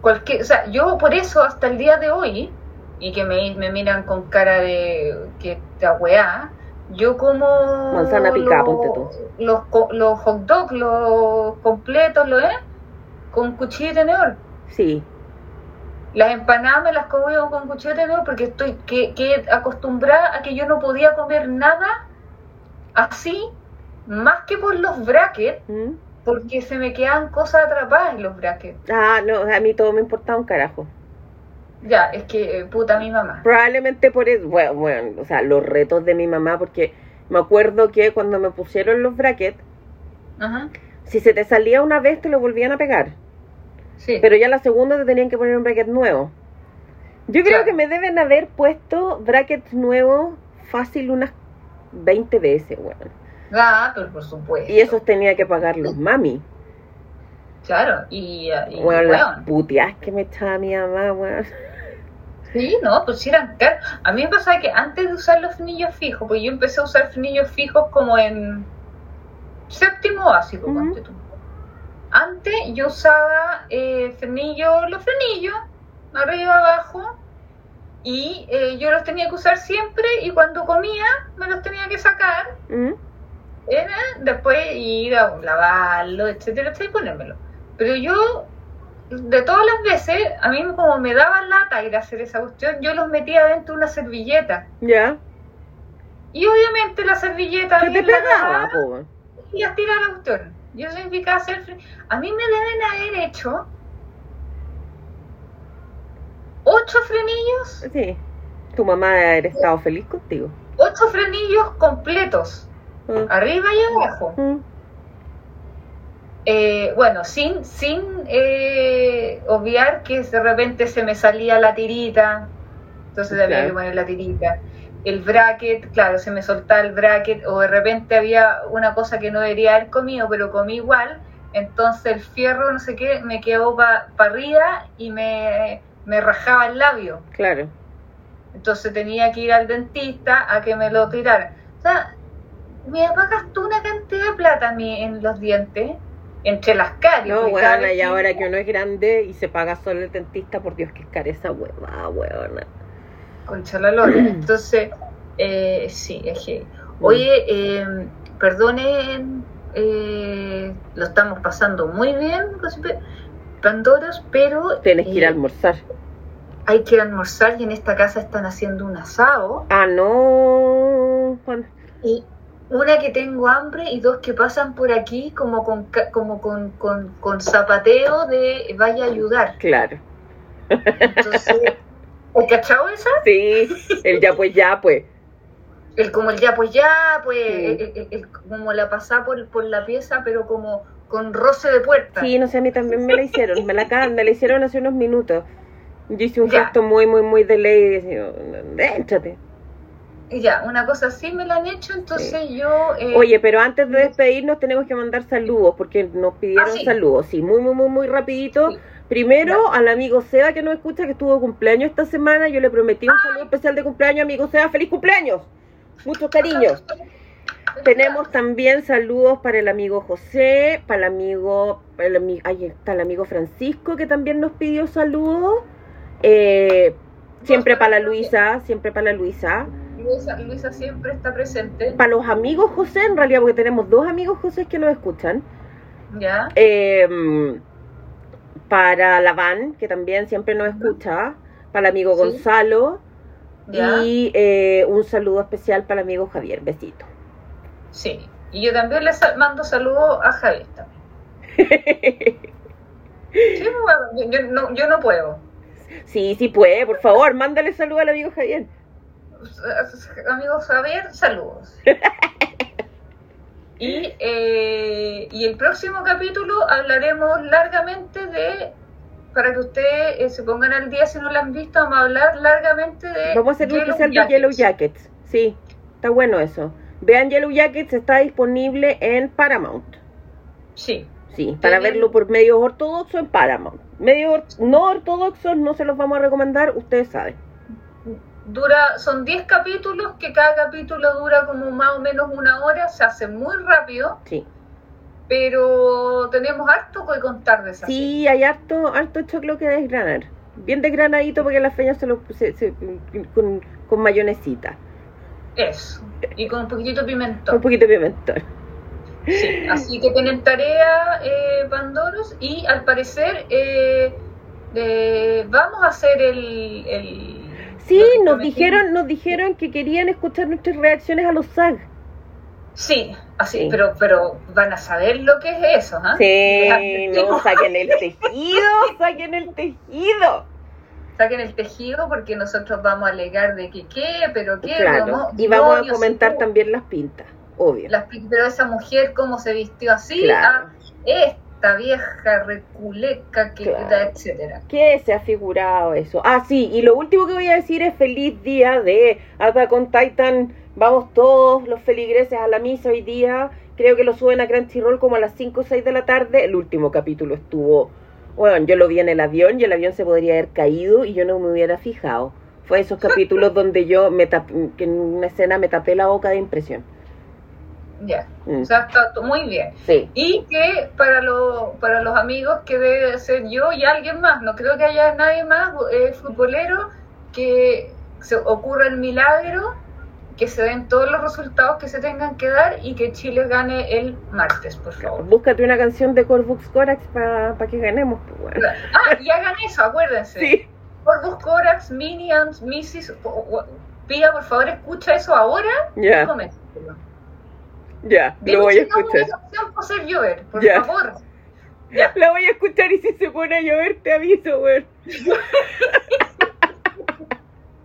Cualquier, o sea, yo por eso hasta el día de hoy, y que me, me miran con cara de que te weá, yo como Manzana picada, los- ponte tú. Los, los hot dogs, los completos, ¿lo es? Con cuchillo y tenedor. Sí. Las empanadas me las como yo con cuchillo tenedor porque estoy que, que acostumbrada a que yo no podía comer nada así, más que por los brackets, ¿Mm? porque se me quedaban cosas atrapadas en los brackets. Ah, no, a mí todo me importaba un carajo. Ya, es que eh, puta mi mamá. Probablemente por eso, bueno, bueno, o sea, los retos de mi mamá, porque me acuerdo que cuando me pusieron los brackets, Ajá. si se te salía una vez te lo volvían a pegar, Sí. pero ya la segunda te tenían que poner un bracket nuevo. Yo creo Claro. que me deben haber puesto brackets nuevos fácil unas 20 veces, weón. Ah, pero por supuesto. Y esos tenía que pagar los mami. Claro, y, y las weón, puteadas que me echaba mi mamá, weón. Sí, no, pues eran caros. A mí me pasaba que antes de usar los frenillos fijos, pues yo empecé a usar frenillos fijos como en séptimo básico, ponte tú. Antes yo usaba eh, frenillos, los frenillos, arriba, abajo, y eh, yo los tenía que usar siempre y cuando comía me los tenía que sacar ¿Mm? era después ir a lavarlo, etcétera, etcétera, y ponérmelo. Pero yo, de todas las veces, a mí como me daba lata ir a hacer esa cuestión, yo los metía dentro de una servilleta. Ya. Y obviamente la servilleta Se te la pegaba, lavaba y las tiraba la cuestión. Yo significaba hacer... fre- A mí me deben haber hecho ocho frenillos, Sí. Tu mamá haber estado feliz contigo. ocho frenillos completos, Ah. arriba y abajo. Mm. Eh, bueno, sin, sin eh, obviar que de repente se me salía la tirita, entonces había Claro. que poner la tirita. El bracket, claro, se me soltaba el bracket, o de repente había una cosa que no debería haber comido, pero comí igual, entonces el fierro, no sé qué, me quedó para arriba y me, me rajaba el labio. Claro. Entonces tenía que ir al dentista a que me lo tirara. O sea, mi papá gastó una cantidad de plata a mí en los dientes, entre las caries. No, vez y ahora que uno es grande y se paga solo el dentista, por Dios, que es cara esa hueva, weona. Concha la lora. [clears throat] Entonces, eh, sí, es que. Oye, eh, perdonen, eh, lo estamos pasando muy bien, Pandoros, pero. Tienes que ir eh, a almorzar. Hay que ir a almorzar y en esta casa están haciendo un asado. Ah, no. Juan. Y una que tengo hambre y dos que pasan por aquí como con, como con, con, con zapateo de vaya a ayudar. Claro. Entonces, [laughs] ¿el cachao esa? Sí, el ya pues ya pues. El como el ya pues ya, pues Sí. el- el- el- como la pasá por, por la pieza, pero como con roce de puerta. Sí, no sé, a mí también me la hicieron. Me la me la hicieron hace unos minutos. Yo hice un Ya. gesto muy, muy, muy de ley y decía, échate. Ya, una cosa así me la han hecho, entonces yo... eh, Oye, pero antes de despedirnos tenemos que mandar saludos porque nos pidieron Ah, sí. saludos. Sí, muy, muy, muy, muy rapidito. Sí. Primero al amigo Seba que nos escucha que estuvo cumpleaños esta semana. Yo le prometí un saludo especial de cumpleaños, amigo Seba. ¡Feliz cumpleaños! Muchos cariños. Tenemos también saludos para el amigo José, para el amigo, para el ahí está el amigo Francisco que también nos pidió saludos. Eh, siempre para la Luisa, siempre para la Luisa. Luisa, Luisa siempre está presente, Para los amigos José, en realidad, porque tenemos dos amigos José que nos escuchan. ¿ya? Eh, para la Van, que también siempre nos escucha. Para el amigo. Gonzalo. Y eh, un saludo especial para el amigo Javier. Besito. Sí. Y yo también le mando saludos a Javier también. [laughs] Sí, bueno, yo, no, yo no puedo. Sí, sí puede, por favor, mándale saludo al amigo Javier. Amigo Javier, saludos. [laughs] Y, eh, y el próximo capítulo hablaremos largamente de, para que ustedes eh, se pongan al día si no lo han visto, vamos a hablar largamente de... Vamos a hacer un especial de. Yellow Jackets. Sí, está bueno eso. Vean Yellow Jackets, está disponible en Paramount. Sí, Sí, para Tienen- verlo por medios ortodoxos en Paramount. Medios or- no ortodoxos no se los vamos a recomendar, ustedes saben. Dura, son 10 capítulos, que cada capítulo dura como más o menos una hora, se hace muy rápido, Sí. pero tenemos harto que contar de esa serie. Sí, hay harto, harto choclo que desgranar. Bien desgranadito porque las feñas se lo se- se- con, con mayonesita. Eso, y con un poquitito de Un pimentón. poquito de pimentón. Sí, así que tienen tarea, eh, Pandoros, y al parecer eh, eh, vamos a hacer el... el Sí, nos dijeron, nos dijeron que querían escuchar nuestras reacciones a los SAG. Sí, así, Sí. Pero, pero van a saber lo que es eso, ¿ah? Sí, no, saquen el [laughs] tejido, saquen el tejido. Saquen el tejido porque nosotros vamos a alegar de que qué, pero qué, Claro, y vamos a comentar sí, también las pintas, obvio. las pero esa mujer cómo se vistió así, Claro. ah, esta vieja reculeca, que, Claro. etcétera. ¿Qué se ha figurado eso? Ah, sí, y lo último que voy a decir es feliz día de Attack on Titan. Vamos todos los feligreses a la misa hoy día. Creo que lo suben a Crunchyroll como a las 5 o 6 de la tarde. El último capítulo estuvo... Bueno, yo lo vi en el avión y el avión se podría haber caído y yo no me hubiera fijado. Fue esos capítulos [laughs] donde yo me que en una escena me tapé la boca de impresión. Ya, Mm, o sea, está muy bien. Sí, Y que para, lo, para los amigos que debe ser yo y alguien más, no creo que haya nadie más eh, futbolero que se ocurra el milagro, que se den todos los resultados que se tengan que dar y que Chile gane el martes, por favor. búscate una canción de Corvux Corax para que ganemos. pues, bueno. Ah, y hagan eso, acuérdense. Sí, Corax, Minions, Mrs. Pía, por favor, escucha eso ahora ya, y. ya, lo voy a no escuchar. por ser llover, por Ya. favor. Ya. La voy a escuchar y si se pone a llover te aviso, weón. [laughs]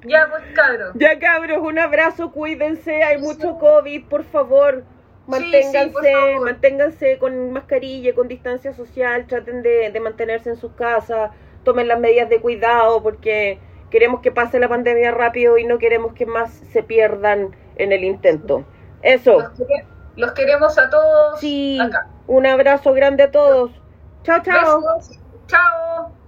Ya, pues, cabros. Ya cabros, un abrazo, cuídense, hay mucho COVID, por favor. Manténganse, sí, por favor. manténganse con mascarilla, con distancia social, traten de, de mantenerse en sus casas, tomen las medidas de cuidado porque queremos que pase la pandemia rápido y no queremos que más se pierdan en el intento. Eso, Los, quere- los queremos a todos sí, acá. un abrazo grande a todos. Chao, chao. Chao.